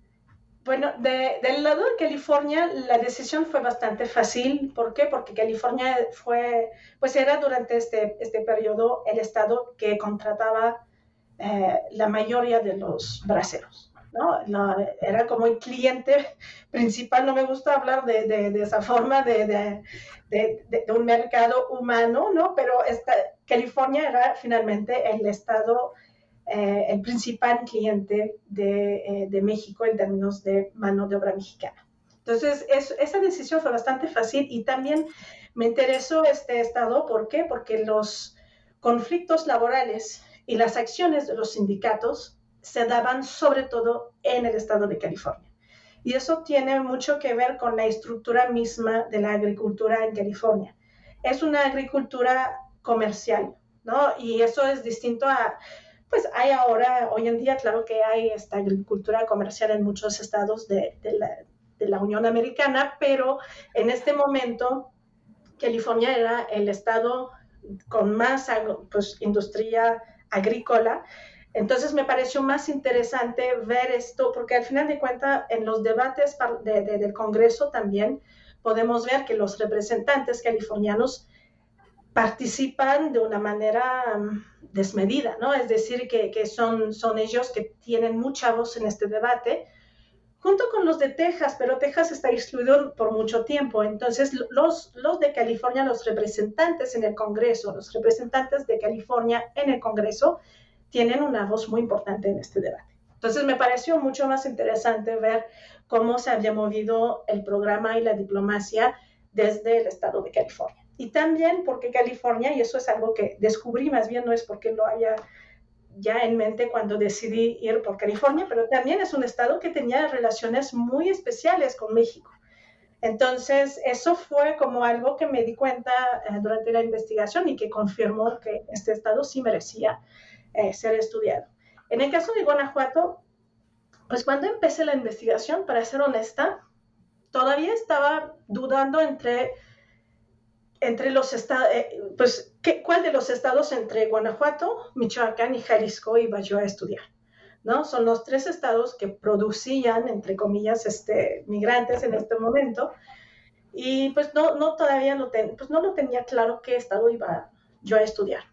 Bueno, de, del lado de California la decisión fue bastante fácil. ¿Por qué? Porque California fue, pues era durante este, este periodo el estado que contrataba eh, la mayoría de los braceros. ¿no? era como el cliente principal, no me gusta hablar de, de, de esa forma de, de, un mercado humano, ¿no? pero esta, California era finalmente el estado eh, el principal cliente eh, de, México en términos de mano de obra mexicana. Entonces, esa decisión fue bastante fácil y también me interesó este estado. ¿Por qué? Porque los conflictos laborales y las acciones de los sindicatos se daban sobre todo en el estado de California. Y eso tiene mucho que ver con la estructura misma de la agricultura en California. Es una agricultura comercial, ¿no? Y eso es distinto a pues hay ahora, hoy en día, claro que hay esta agricultura comercial en muchos estados de, la, Unión Americana, pero en este momento California era el estado con más pues, industria agrícola. Entonces me pareció más interesante ver esto, porque al final de cuentas, en los debates del Congreso también podemos ver que los representantes californianos participan de una manera mm, desmedida, ¿no? Es decir, que, que, son, son ellos que tienen mucha voz en este debate, junto con los de Texas, pero Texas está excluido por mucho tiempo. Entonces, los, los de California, los representantes en el Congreso, los representantes de California en el Congreso, tienen una voz muy importante en este debate. Entonces, me pareció mucho más interesante ver cómo se había movido el programa y la diplomacia desde el estado de California. Y también porque California, y eso es algo que descubrí, más bien no es porque lo haya ya en mente cuando decidí ir por California, pero también es un estado que tenía relaciones muy especiales con México. Entonces, eso fue como algo que me di cuenta eh, durante la investigación y que confirmó que este estado sí merecía eh, ser estudiado. En el caso de Guanajuato, pues cuando empecé la investigación, para ser honesta, todavía estaba dudando entre entre los estados, eh, pues, ¿qué, ¿cuál de los estados entre Guanajuato, Michoacán y Jalisco iba yo a estudiar? ¿No? Son los tres estados que producían, entre comillas, este, migrantes en este momento. Y pues no, no todavía pues no lo tenía claro qué estado iba yo a estudiar.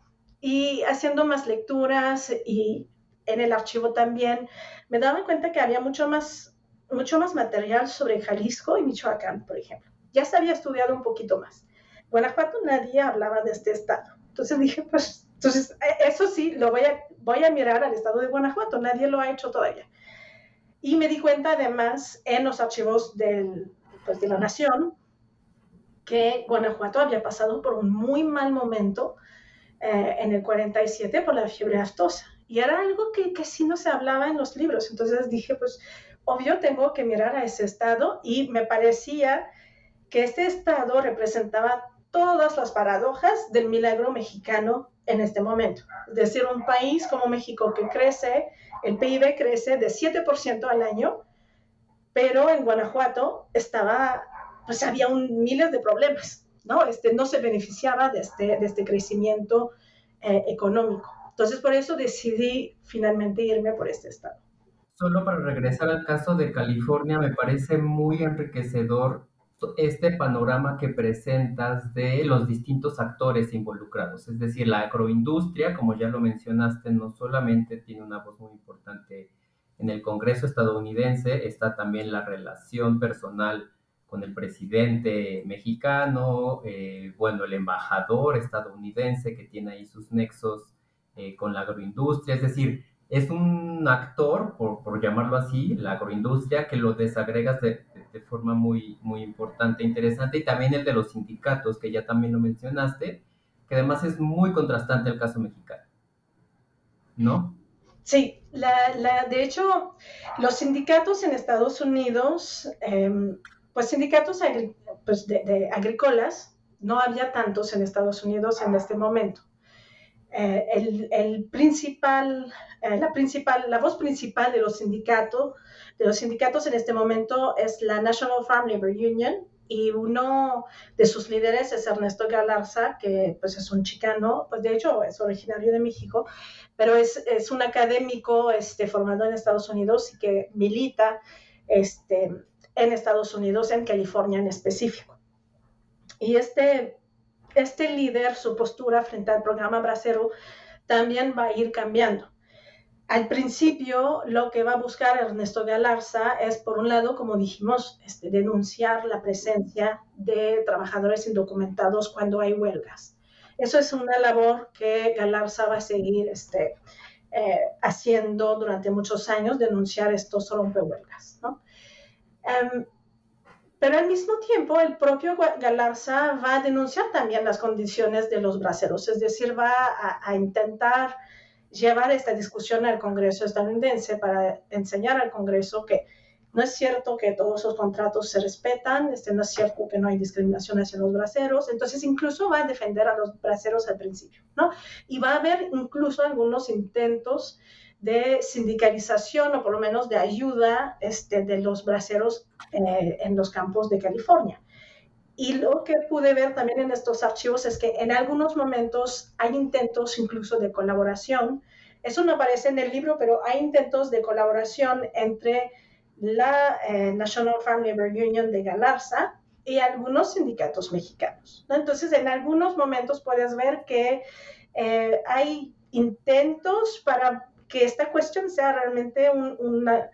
Y haciendo más lecturas y en el archivo también, me daba cuenta que había mucho más, mucho más material sobre Jalisco y Michoacán, por ejemplo. Ya se había estudiado un poquito más Guanajuato nadie hablaba de este estado. Entonces dije, pues, entonces, e, eso sí, lo voy a, voy a mirar al estado de Guanajuato, nadie lo ha hecho todavía. Y me di cuenta además en los archivos del, pues, de la nación que Guanajuato había pasado por un muy mal momento eh, en el 47 por la fiebre aftosa. Y era algo que, sí no se hablaba en los libros. Entonces dije, pues, obvio tengo que mirar a ese estado y me parecía que este estado representaba todas las paradojas del milagro mexicano en este momento. Es decir, un país como México que crece, el PIB crece de 7% al año, pero en Guanajuato estaba, pues había un, miles de problemas, ¿no? Este, no se beneficiaba de este, este crecimiento eh, económico. Entonces, por eso decidí finalmente irme por este estado. Solo para regresar al caso de California, me parece muy enriquecedor este panorama que presentas de los distintos actores involucrados. Es decir, la agroindustria, como ya lo mencionaste, no solamente tiene una voz muy importante en el Congreso estadounidense, está también la relación personal con el presidente mexicano, eh, bueno, el embajador estadounidense que tiene ahí sus nexos eh, con la agroindustria, es decir, es un actor, por, por, llamarlo así, la agroindustria, que lo desagregas de, de, forma muy, muy importante, interesante, y también el de los sindicatos, que ya también lo mencionaste, que además es muy contrastante el caso mexicano, ¿no? Sí, la, la, de hecho, los sindicatos en Estados Unidos, eh, pues sindicatos pues de agrícolas, no había tantos en Estados Unidos en este momento. Eh, el, el, principal, eh, la principal, la voz principal de los sindicatos, de los sindicatos en este momento es la National Farm Labor Union y uno de sus líderes es Ernesto Galarza, que pues es un chicano, pues de hecho es originario de México, pero es, es un académico este, formado en Estados Unidos y que milita este, en Estados Unidos, en California en específico. Y este este líder, su postura frente al programa Bracero también va a ir cambiando. Al principio, lo que va a buscar Ernesto Galarza es, por un lado, como dijimos, este, denunciar la presencia de trabajadores indocumentados cuando hay huelgas. Eso es una labor que Galarza va a seguir este, eh, haciendo durante muchos años, denunciar estos rompehuelgas. ¿no? Um, pero al mismo tiempo, el propio Galarza va a denunciar también las condiciones de los braceros, es decir, va a, intentar llevar esta discusión al Congreso estadounidense para enseñar al Congreso que no es cierto que todos los contratos se respetan, este, no es cierto que no hay discriminación hacia los braceros, entonces incluso va a defender a los braceros al principio, ¿no? Y va a haber incluso algunos intentos de sindicalización o por lo menos de ayuda este, de los braceros eh, en los campos de California. Y lo que pude ver también en estos archivos es que en algunos momentos hay intentos incluso de colaboración. Eso no aparece en el libro, pero hay intentos de colaboración entre la eh, National Farm Labor Union de Galarza y algunos sindicatos mexicanos. ¿no? Entonces, en algunos momentos puedes ver que eh, hay intentos para que esta cuestión sea realmente un, una,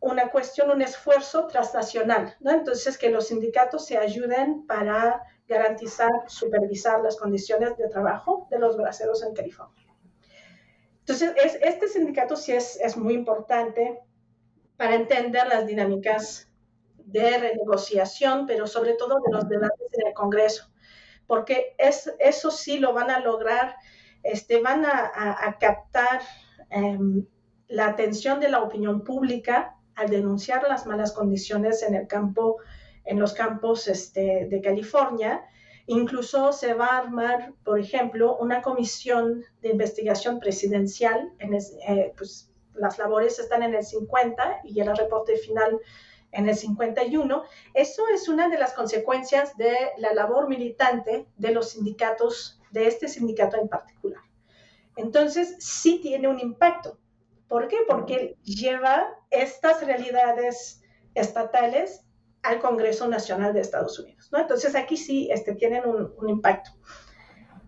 una cuestión, un esfuerzo transnacional, ¿no? Entonces, que los sindicatos se ayuden para garantizar, supervisar las condiciones de trabajo de los braceros en California. Entonces, es, este sindicato sí es, es muy importante para entender las dinámicas de renegociación, pero sobre todo de los debates en el Congreso, porque es, eso sí lo van a lograr, este, van a, a, a captar eh, la atención de la opinión pública al denunciar las malas condiciones en el campo, en los campos este, de California. Incluso se va a armar, por ejemplo, una comisión de investigación presidencial. En es, eh, pues, las labores están en el 50 y el reporte final en el 51. Eso es una de las consecuencias de la labor militante de los sindicatos, de este sindicato en particular. Entonces, sí tiene un impacto. ¿Por qué? Porque lleva estas realidades estatales al Congreso Nacional de Estados Unidos. Entonces, aquí sí este, tienen un, impacto.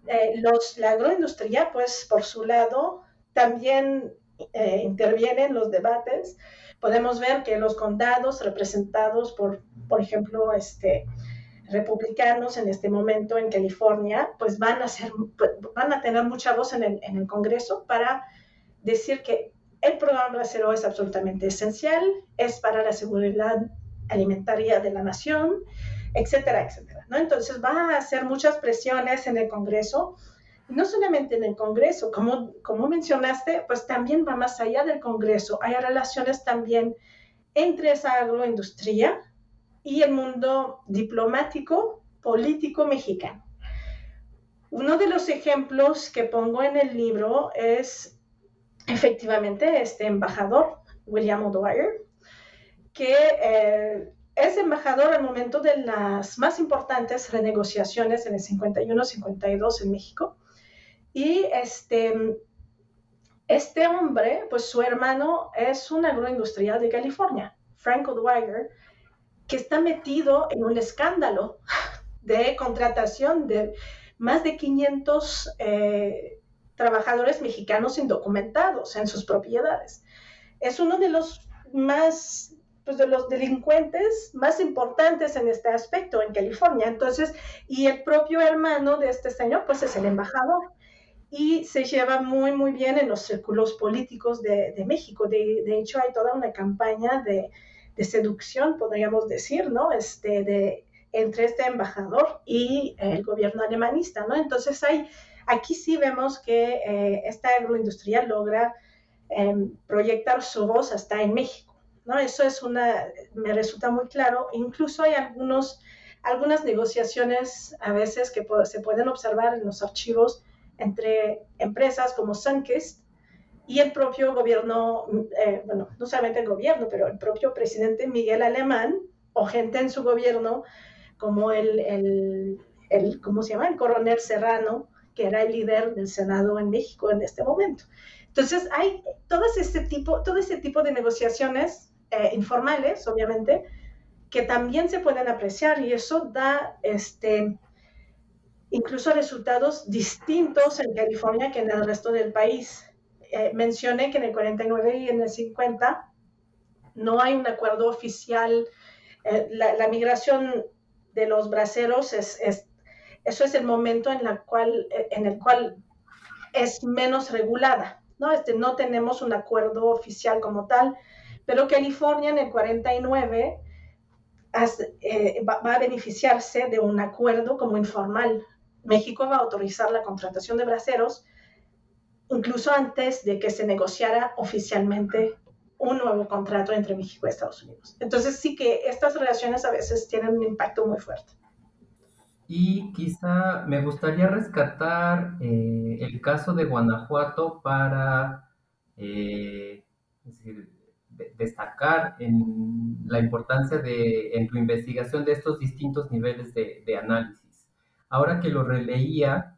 Eh, los, la agroindustria, pues, por su lado, también eh, interviene en los debates. Podemos ver que los condados representados por, por ejemplo, este, republicanos en este momento en California, pues van a, ser, van a tener mucha voz en el, en el Congreso para decir que el programa bracero es absolutamente esencial, es para la seguridad alimentaria de la nación, etcétera, etcétera. ¿no? Entonces va a hacer muchas presiones en el Congreso, no solamente en el Congreso, como, como mencionaste, pues también va más allá del Congreso. Hay relaciones también entre esa agroindustria y el mundo diplomático, político mexicano. Uno de los ejemplos que pongo en el libro es efectivamente este embajador, William O'Dwyer, que eh, es embajador al momento de las más importantes renegociaciones en el 51-52 en México. Y este, este hombre, pues su hermano es un agroindustrial de California, Frank O'Dwyer, que está metido en un escándalo de contratación de más de 500 eh, trabajadores mexicanos indocumentados en sus propiedades. Es uno de los más, pues de los delincuentes más importantes en este aspecto en California. Entonces, y el propio hermano de este señor, pues es el embajador. Y se lleva muy, muy bien en los círculos políticos de, de México. De, de, hecho, hay toda una campaña de, de seducción, podríamos decir, ¿no? Este, de, entre este embajador y el gobierno alemanista, ¿no? Entonces hay, aquí sí vemos que eh, esta agroindustria logra em, proyectar su voz hasta en México, ¿no? Eso es una, me resulta muy claro. Incluso hay algunos, algunas negociaciones a veces que se pueden observar en los archivos entre empresas como Sunkist y el propio gobierno, eh, bueno, no solamente el gobierno, pero el propio presidente Miguel Alemán o gente en su gobierno como el, el, ¿cómo se llama? El coronel Serrano, que era el líder del Senado en México en este momento. Entonces, hay todo ese tipo, todo ese tipo de negociaciones eh, informales, obviamente, que también se pueden apreciar y eso da este, incluso resultados distintos en California que en el resto del país. Eh, mencioné que en el 49 y en el 50 no hay un acuerdo oficial. Eh, la, migración de los braceros es, eso es el momento en, la cual, eh, en el cual es menos regulada. ¿no? Este, no tenemos un acuerdo oficial como tal, pero California en el 49 va, va a beneficiarse de un acuerdo como informal. México va a autorizar la contratación de braceros incluso antes de que se negociara oficialmente un nuevo contrato entre México y Estados Unidos. Entonces sí que estas relaciones a veces tienen un impacto muy fuerte. Y quizá me gustaría rescatar eh, el caso de Guanajuato para eh, destacar la importancia de en tu investigación de estos distintos niveles de, análisis. Ahora que lo releía,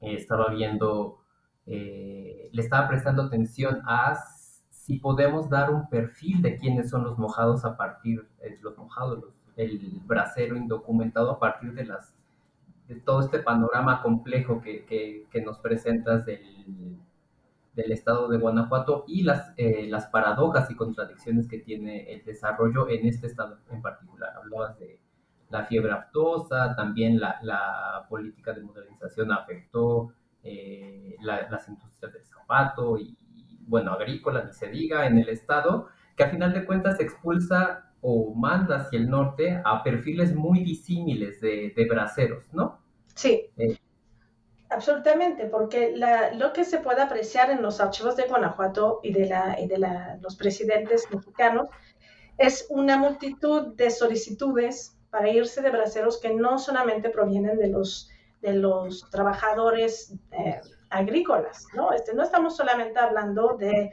estaba viendo eh, le estaba prestando atención a si podemos dar un perfil de quiénes son los mojados a partir, de eh, los mojados, el bracero indocumentado a partir de las de todo este panorama complejo que, que, nos presentas del, del, estado de Guanajuato y las, eh, las paradojas y contradicciones que tiene el desarrollo en este estado en particular. Hablabas de la fiebre aftosa, también la, la política de modernización afectó eh, las industrias del zapato y, bueno, agrícola, ni se diga, en el estado, que a final de cuentas expulsa o manda hacia el norte a perfiles muy disímiles de, de braceros, ¿no? Sí. Eh, Absolutamente, porque lo que se puede apreciar en los archivos de Guanajuato y de, la, y de la, los presidentes mexicanos es una multitud de solicitudes para irse de braceros que no solamente provienen de los de los trabajadores eh, agrícolas, ¿no? Este, no estamos solamente hablando de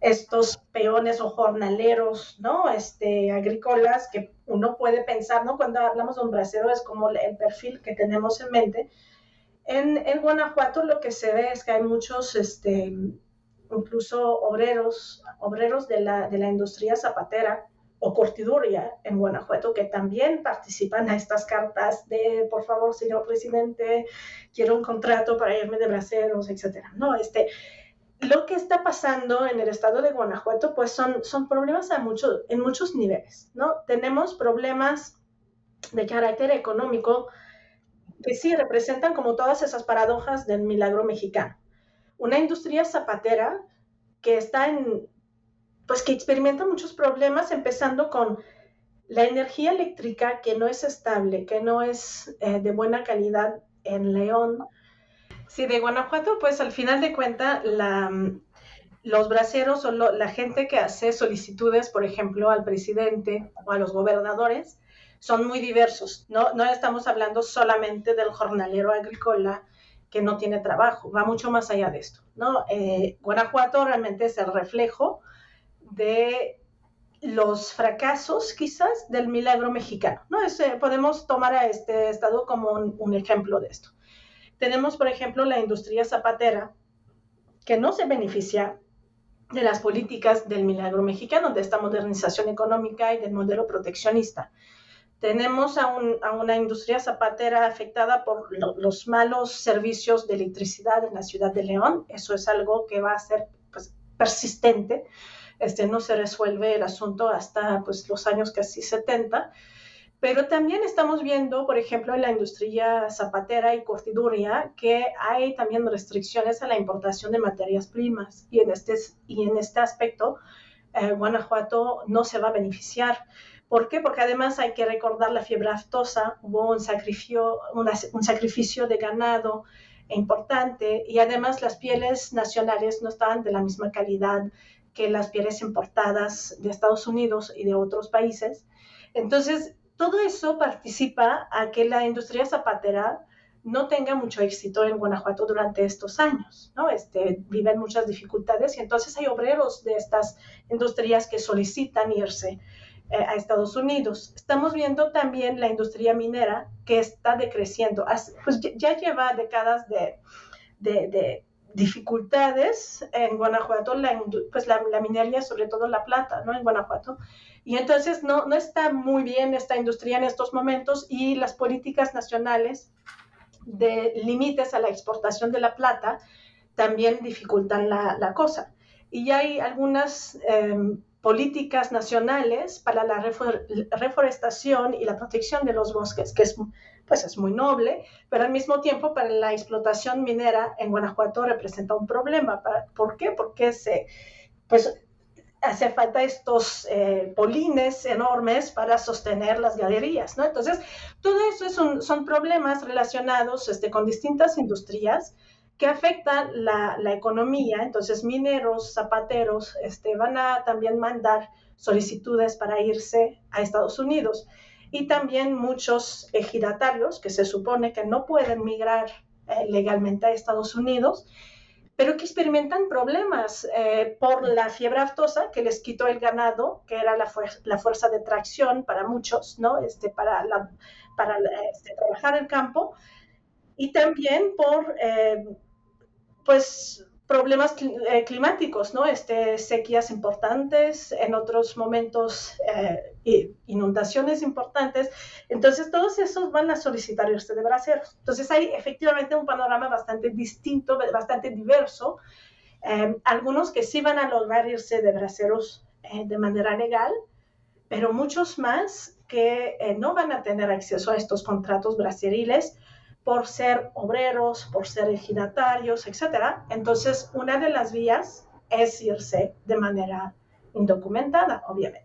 estos peones o jornaleros, ¿no? Este, agrícolas que uno puede pensar, ¿no? Cuando hablamos de un bracero es como el perfil que tenemos en mente. En, en Guanajuato lo que se ve es que hay muchos, este, incluso obreros, obreros de la, de la industria zapatera, o Cortiduria en Guanajuato, que también participan a estas cartas de, por favor, señor presidente, quiero un contrato para irme de braceros, etcétera. No, este, lo que está pasando en el estado de Guanajuato, pues son, son problemas a mucho, en muchos niveles, ¿no? Tenemos problemas de carácter económico que sí representan como todas esas paradojas del milagro mexicano. Una industria zapatera que está en, pues que experimenta muchos problemas, empezando con la energía eléctrica que no es estable, que no es eh, de buena calidad en León. Sí, de Guanajuato, pues al final de cuentas, los braceros o la gente que hace solicitudes, por ejemplo, al presidente o a los gobernadores, son muy diversos. No, no estamos hablando solamente del jornalero agrícola que no tiene trabajo, va mucho más allá de esto. ¿no? Eh, Guanajuato realmente es el reflejo de los fracasos quizás del milagro mexicano. ¿no? podemos tomar a este estado como un, ejemplo de esto. Tenemos, por ejemplo, la industria zapatera, que no se beneficia de las políticas del milagro mexicano, de esta modernización económica y del modelo proteccionista. Tenemos a, una industria zapatera afectada por los malos servicios de electricidad en la ciudad de León. Eso es algo que va a ser pues, persistente. Este, no se resuelve el asunto hasta pues, los años casi 70. Pero también estamos viendo, por ejemplo, en la industria zapatera y cortiduría, que hay también restricciones a la importación de materias primas. Y en este, y en este aspecto, eh, Guanajuato no se va a beneficiar. ¿Por qué? Porque además hay que recordar la fiebre aftosa, hubo un sacrificio, un sacrificio de ganado importante y además las pieles nacionales no estaban de la misma calidad que las pieles importadas de Estados Unidos y de otros países. Entonces, todo eso participa a que la industria zapatera no tenga mucho éxito en Guanajuato durante estos años, ¿no? Este, viven muchas dificultades y entonces hay obreros de estas industrias que solicitan irse eh, a Estados Unidos. Estamos viendo también la industria minera que está decreciendo. Pues ya lleva décadas de, de, dificultades en Guanajuato, la, pues la, minería, sobre todo la plata, ¿no? En Guanajuato. Y entonces no, no está muy bien esta industria en estos momentos y las políticas nacionales de límites a la exportación de la plata también dificultan la, la cosa. Y hay algunas... Em, políticas nacionales para la reforestación y la protección de los bosques, que es, pues es muy noble, pero al mismo tiempo para la explotación minera en Guanajuato representa un problema. ¿Por qué? Porque se, pues, hace falta estos eh, polines enormes para sostener las galerías, ¿no? Entonces, todo eso son, son problemas relacionados este, con distintas industrias que afectan la, economía. Entonces, mineros, zapateros, este, van a también mandar solicitudes para irse a Estados Unidos. Y también muchos ejidatarios que se supone que no pueden migrar eh, legalmente a Estados Unidos, pero que experimentan problemas eh, por la fiebre aftosa que les quitó el ganado, que era la, fuerza de tracción para muchos, ¿no? Este, para para este, trabajar el campo, y también por eh, pues problemas eh, climáticos, ¿no? Este, sequías importantes, en otros momentos eh, inundaciones importantes. Entonces, todos esos van a solicitar irse de braceros. Entonces, hay efectivamente un panorama bastante distinto, bastante diverso. Eh, algunos que sí van a lograr irse de braceros de manera legal, pero muchos más que no van a tener acceso a estos contratos braceriles por ser obreros, por ser ejidatarios, etc. Entonces, una de las vías es irse de manera indocumentada, obviamente.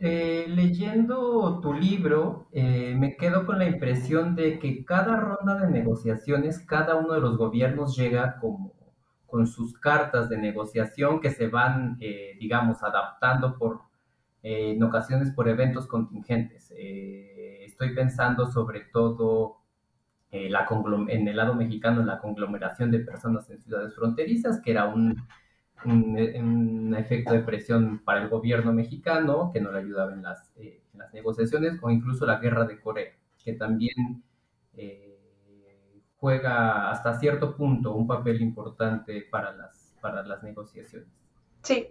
Eh, leyendo tu libro, eh, me quedo con la impresión de que cada ronda de negociaciones, cada uno de los gobiernos llega como, con sus cartas de negociación que se van, eh, digamos, adaptando por, en ocasiones por eventos contingentes. estoy pensando sobre todo eh, en el lado mexicano la conglomeración de personas en ciudades fronterizas, que era un, un, efecto de presión para el gobierno mexicano que no le ayudaba en las, eh, las negociaciones, o incluso la guerra de Corea, que también eh, juega hasta cierto punto un papel importante para las, para las negociaciones. Sí,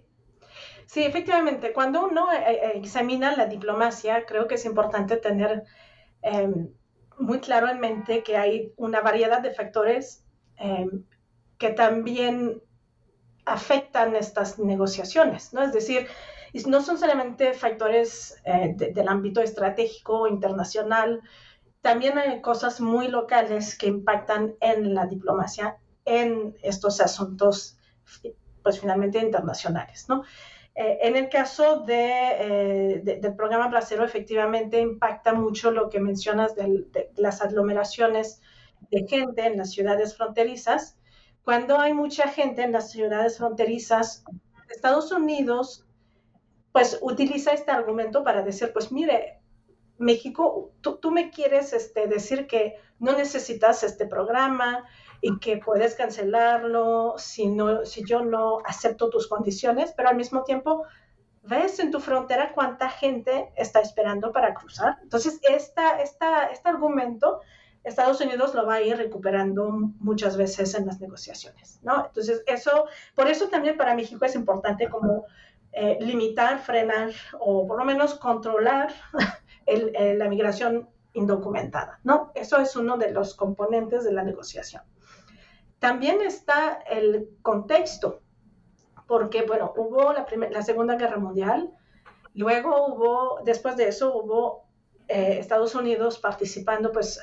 Sí, efectivamente, cuando uno examina la diplomacia, creo que es importante tener em, muy claro en mente que hay una variedad de factores em, que también afectan estas negociaciones, ¿no? Es decir, no son solamente factores eh, del ámbito estratégico internacional, también hay cosas muy locales que impactan en la diplomacia en estos asuntos, pues finalmente internacionales, ¿no? Eh, en el caso eh, de, del programa Bracero, efectivamente impacta mucho lo que mencionas de, las aglomeraciones de gente en las ciudades fronterizas. Cuando hay mucha gente en las ciudades fronterizas, Estados Unidos pues utiliza este argumento para decir, pues mire, México, tú, tú me quieres este, decir que no necesitas este programa, y que puedes cancelarlo si, no, si yo no acepto tus condiciones, pero al mismo tiempo ves en tu frontera cuánta gente está esperando para cruzar. Entonces, esta, esta, este argumento Estados Unidos lo va a ir recuperando muchas veces en las negociaciones, ¿no? Entonces, eso, por eso también para México es importante como eh, limitar, frenar o por lo menos controlar la migración indocumentada, ¿no? Eso es uno de los componentes de la negociación. También está el contexto, porque, bueno, hubo la, la Segunda Guerra Mundial, luego hubo, después de eso hubo eh, Estados Unidos participando, pues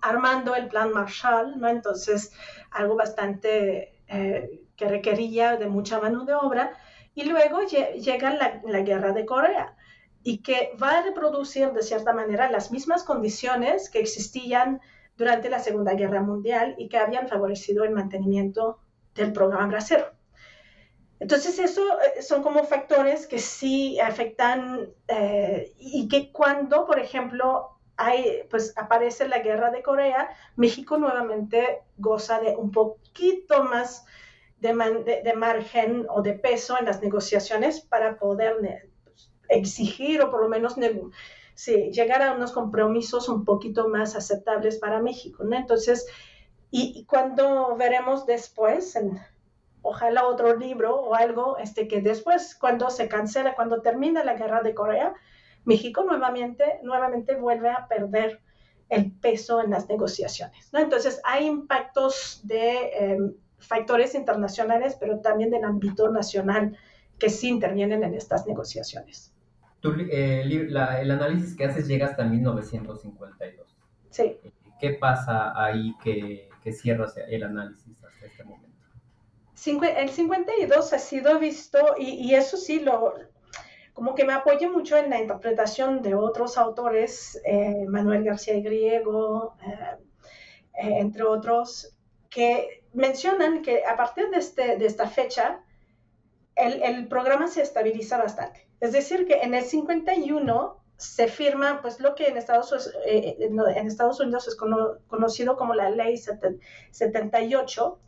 armando el plan Marshall, ¿no? Entonces, algo bastante eh, que requería de mucha mano de obra. Y luego llega la, la, guerra de Corea y que va a reproducir de cierta manera las mismas condiciones que existían durante la Segunda Guerra Mundial y que habían favorecido el mantenimiento del programa brasero. Entonces, eso eh, son como factores que sí afectan eh, y que cuando, por ejemplo, hay, pues aparece la guerra de Corea, México nuevamente goza de un poquito más de, de, margen o de peso en las negociaciones para poder pues, exigir o por lo menos sí, llegar a unos compromisos un poquito más aceptables para México, ¿no? Entonces, y, cuando veremos después, ojalá otro libro o algo, este, que después, cuando se cancela, cuando termina la guerra de Corea, México nuevamente, nuevamente vuelve a perder el peso en las negociaciones, ¿no? Entonces, hay impactos de em, factores internacionales, pero también del ámbito nacional que sí intervienen en estas negociaciones. Eh, el análisis que haces llega hasta 1952. Sí. ¿Qué pasa ahí que, que cierras el análisis hasta este momento? El 52 ha sido visto, y, eso sí, lo, como que me apoyo mucho en la interpretación de otros autores, eh, Manuel García Griego, eh, entre otros, que mencionan que a partir de, este, de esta fecha, el, el programa se estabiliza bastante. Es decir, que en el 51 se firma pues lo que en Estados, eh, Estados Unidos es conocido como la ley 78,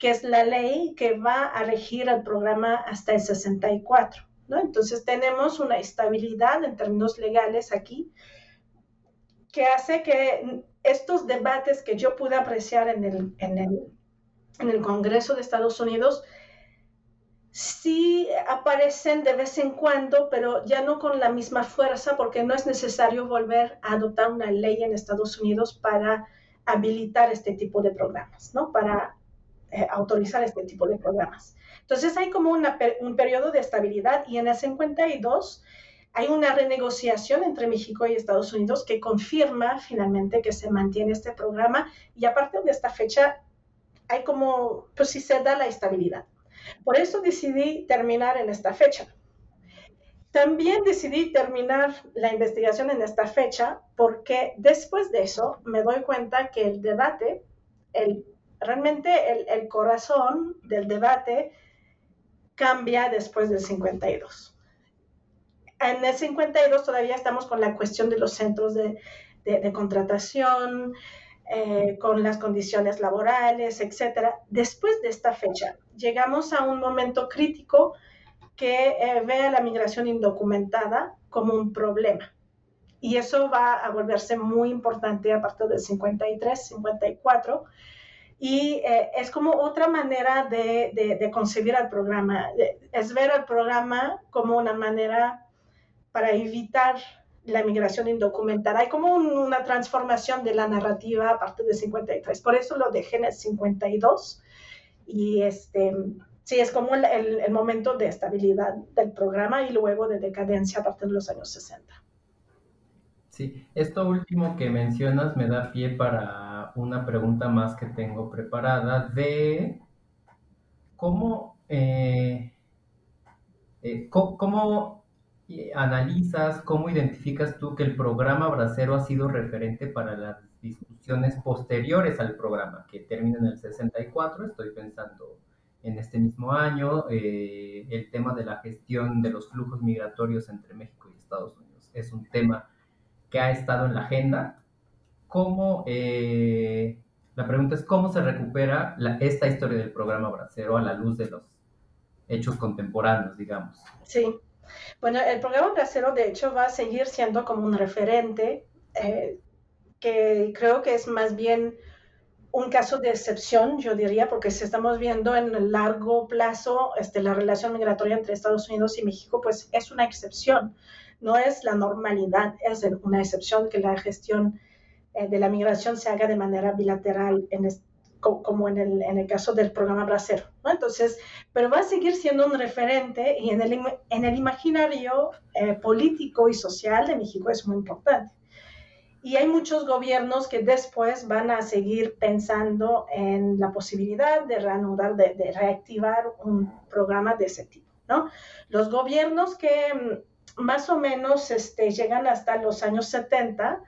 que es la ley que va a regir el programa hasta el 64. ¿no? Entonces tenemos una estabilidad en términos legales aquí que hace que estos debates que yo pude apreciar en el, en el, en el Congreso de Estados Unidos sí aparecen de vez en cuando, pero ya no con la misma fuerza, porque no es necesario volver a adoptar una ley en Estados Unidos para habilitar este tipo de programas, ¿no? Para eh, autorizar este tipo de programas. Entonces hay como un periodo de estabilidad y en el 52 hay una renegociación entre México y Estados Unidos que confirma finalmente que se mantiene este programa y a partir de esta fecha hay como, pues si se da la estabilidad. Por eso decidí terminar en esta fecha. También decidí terminar la investigación en esta fecha porque después de eso me doy cuenta que el debate, el, realmente el, el corazón del debate cambia después del 52 en el 52 todavía estamos con la cuestión de los centros de, de, contratación, eh, con las condiciones laborales, etcétera. Después de esta fecha, llegamos a un momento crítico que eh, ve a la migración indocumentada como un problema. Y eso va a volverse muy importante a partir del 53, 54. Y eh, es como otra manera de, de, concebir el programa. Es ver el programa como una manera para evitar la migración indocumentada. Hay como una transformación de la narrativa a partir del 53. Por eso lo dejé en el 52 y, este, sí, es como el, momento de estabilidad del programa y luego de decadencia a partir de los años 60. Sí, esto último que mencionas me da pie para una pregunta más que tengo preparada de cómo, eh, eh, cómo, analizas, cómo identificas tú que el programa Bracero ha sido referente para las discusiones posteriores al programa, que termina en el 64, estoy pensando en este mismo año, eh, el tema de la gestión de los flujos migratorios entre México y Estados Unidos es un tema que ha estado en la agenda. ¿Cómo, eh, la pregunta es cómo se recupera esta historia del programa Bracero a la luz de los hechos contemporáneos, digamos. Sí, bueno, el programa Bracero de hecho va a seguir siendo como un referente eh, que creo que es más bien un caso de excepción, yo diría, porque si estamos viendo en el largo plazo este, la relación migratoria entre Estados Unidos y México, pues es una excepción, no es la normalidad, es una excepción que la gestión eh, de la migración se haga de manera bilateral, en como en el, en el, caso del programa Bracero. ¿no? Entonces, pero va a seguir siendo un referente y en el, en el imaginario eh, político y social de México es muy importante. Y hay muchos gobiernos que después van a seguir pensando en la posibilidad de reanudar, de, reactivar un programa de ese tipo, ¿no? Los gobiernos que mm, más o menos este, llegan hasta los años 70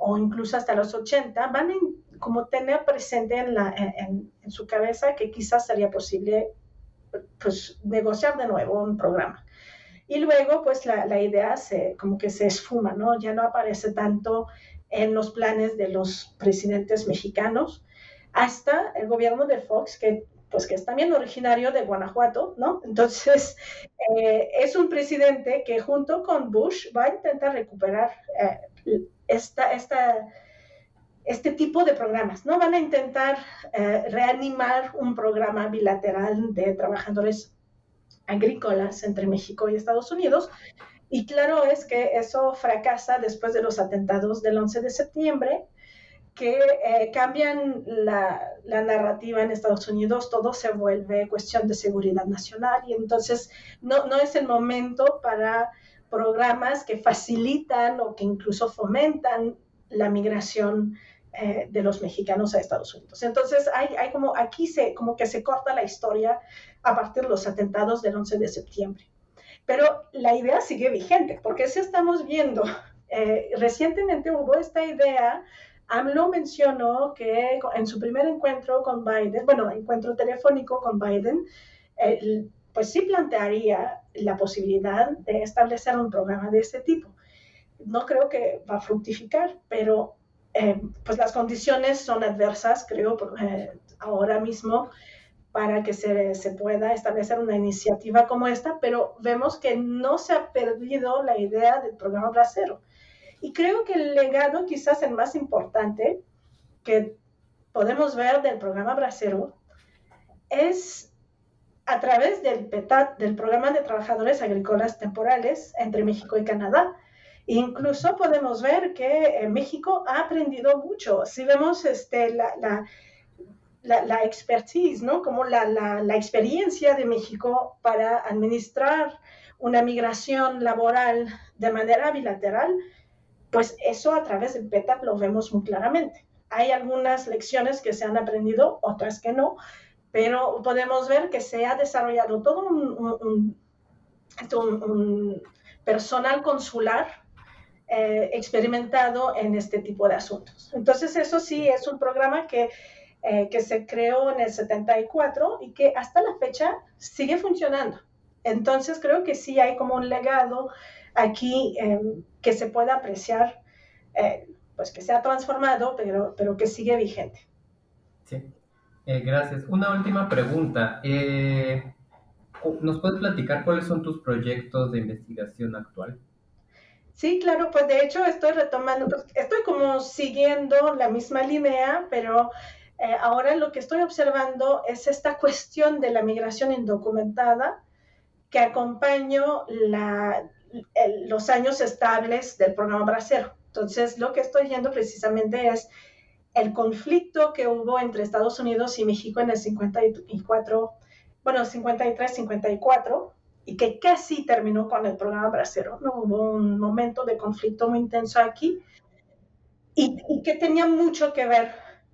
o incluso hasta los 80, van a como tener presente en, la, en, su cabeza que quizás sería posible pues, negociar de nuevo un programa. Y luego, pues la, la idea se, como que se esfuma, ¿no? Ya no aparece tanto en los planes de los presidentes mexicanos, hasta el gobierno de Fox, que pues que es también originario de Guanajuato, ¿no? Entonces, eh, es un presidente que junto con Bush va a intentar recuperar eh, esta, esta, este tipo de programas, ¿no? Van a intentar eh, reanimar un programa bilateral de trabajadores agrícolas entre México y Estados Unidos, y claro es que eso fracasa después de los atentados del 11 de septiembre, que eh, cambian la, narrativa en Estados Unidos, todo se vuelve cuestión de seguridad nacional y entonces no, no es el momento para programas que facilitan o que incluso fomentan la migración eh, de los mexicanos a Estados Unidos. Entonces hay, hay como aquí se como que se corta la historia a partir de los atentados del 11 de septiembre. Pero la idea sigue vigente, porque si estamos viendo, eh, recientemente hubo esta idea, AMLO mencionó que en su primer encuentro con Biden, bueno, encuentro telefónico con Biden, pues sí plantearía la posibilidad de establecer un programa de este tipo. No creo que va a fructificar, pero eh, pues las condiciones son adversas, creo, eh, ahora mismo para que se, pueda establecer una iniciativa como esta, pero vemos que no se ha perdido la idea del programa Bracero. Y creo que el legado, quizás el más importante que podemos ver del programa Bracero, es a través del PETAT, del Programa de Trabajadores Agrícolas Temporales entre México y Canadá. Incluso podemos ver que México ha aprendido mucho. Si vemos este, la, expertise, ¿no? Como la, experiencia de México para administrar una migración laboral de manera bilateral, pues eso a través del PETAP lo vemos muy claramente. Hay algunas lecciones que se han aprendido, otras que no, pero podemos ver que se ha desarrollado todo un, personal consular eh, experimentado en este tipo de asuntos. Entonces, eso sí es un programa que eh, que se creó en el 74 y que hasta la fecha sigue funcionando. Entonces creo que sí hay como un legado aquí em, que se pueda apreciar, eh, pues que se ha transformado, pero, pero que sigue vigente. Sí, gracias. Una última pregunta. ¿Nos puedes platicar cuáles son tus proyectos de investigación actual? Sí, claro, pues de hecho estoy retomando, pues, estoy como siguiendo la misma línea, pero eh, ahora lo que estoy observando es esta cuestión de la migración indocumentada que acompañó los años estables del programa Bracero. Entonces, lo que estoy viendo precisamente es el conflicto que hubo entre Estados Unidos y México en el 54 bueno, 53, 54, y que casi terminó con el programa bracero. ¿no? Hubo un momento de conflicto muy intenso aquí y, y que tenía mucho que ver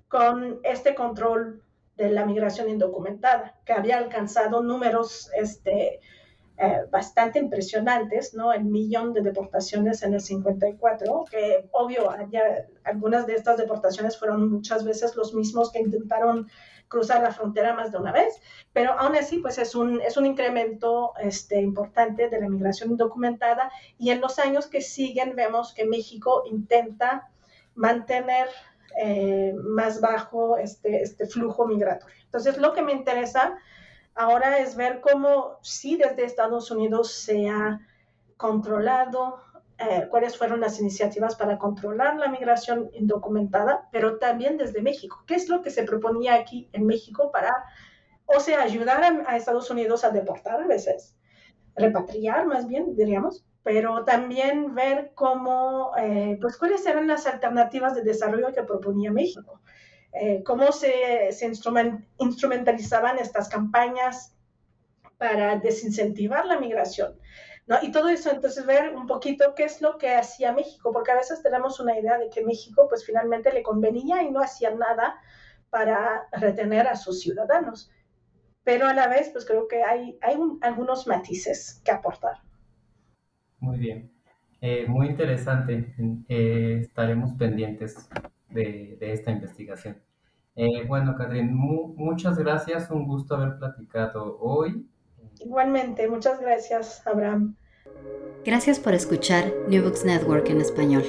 con este control de la migración indocumentada, que había alcanzado números este, eh, bastante impresionantes, ¿no? El millón de deportaciones en el 54, que obvio, algunas de estas deportaciones fueron muchas veces los mismos que intentaron cruzar la frontera más de una vez, pero aún así, pues es un, es un incremento este, importante de la migración indocumentada y en los años que siguen vemos que México intenta mantener eh, más bajo este, este flujo migratorio. Entonces, lo que me interesa ahora es ver cómo sí desde Estados Unidos se ha controlado, eh, cuáles fueron las iniciativas para controlar la migración indocumentada, pero también desde México. ¿Qué es lo que se proponía aquí en México para, o sea, ayudar a Estados Unidos a deportar a veces, repatriar más bien, diríamos, pero también ver cómo, eh, pues cuáles eran las alternativas de desarrollo que proponía México, eh, cómo se, se instrumentalizaban estas campañas para desincentivar la migración. ¿No? Y todo eso, entonces ver un poquito qué es lo que hacía México, porque a veces tenemos una idea de que México pues finalmente le convenía y no hacía nada para retener a sus ciudadanos. Pero a la vez, pues creo que hay, hay algunos matices que aportar. Muy bien. Eh, muy interesante. Eh, estaremos pendientes de, esta investigación. Eh, bueno, Catherine, muchas gracias. Un gusto haber platicado hoy. Igualmente, muchas gracias, Abraham. Gracias por escuchar New Books Network en español.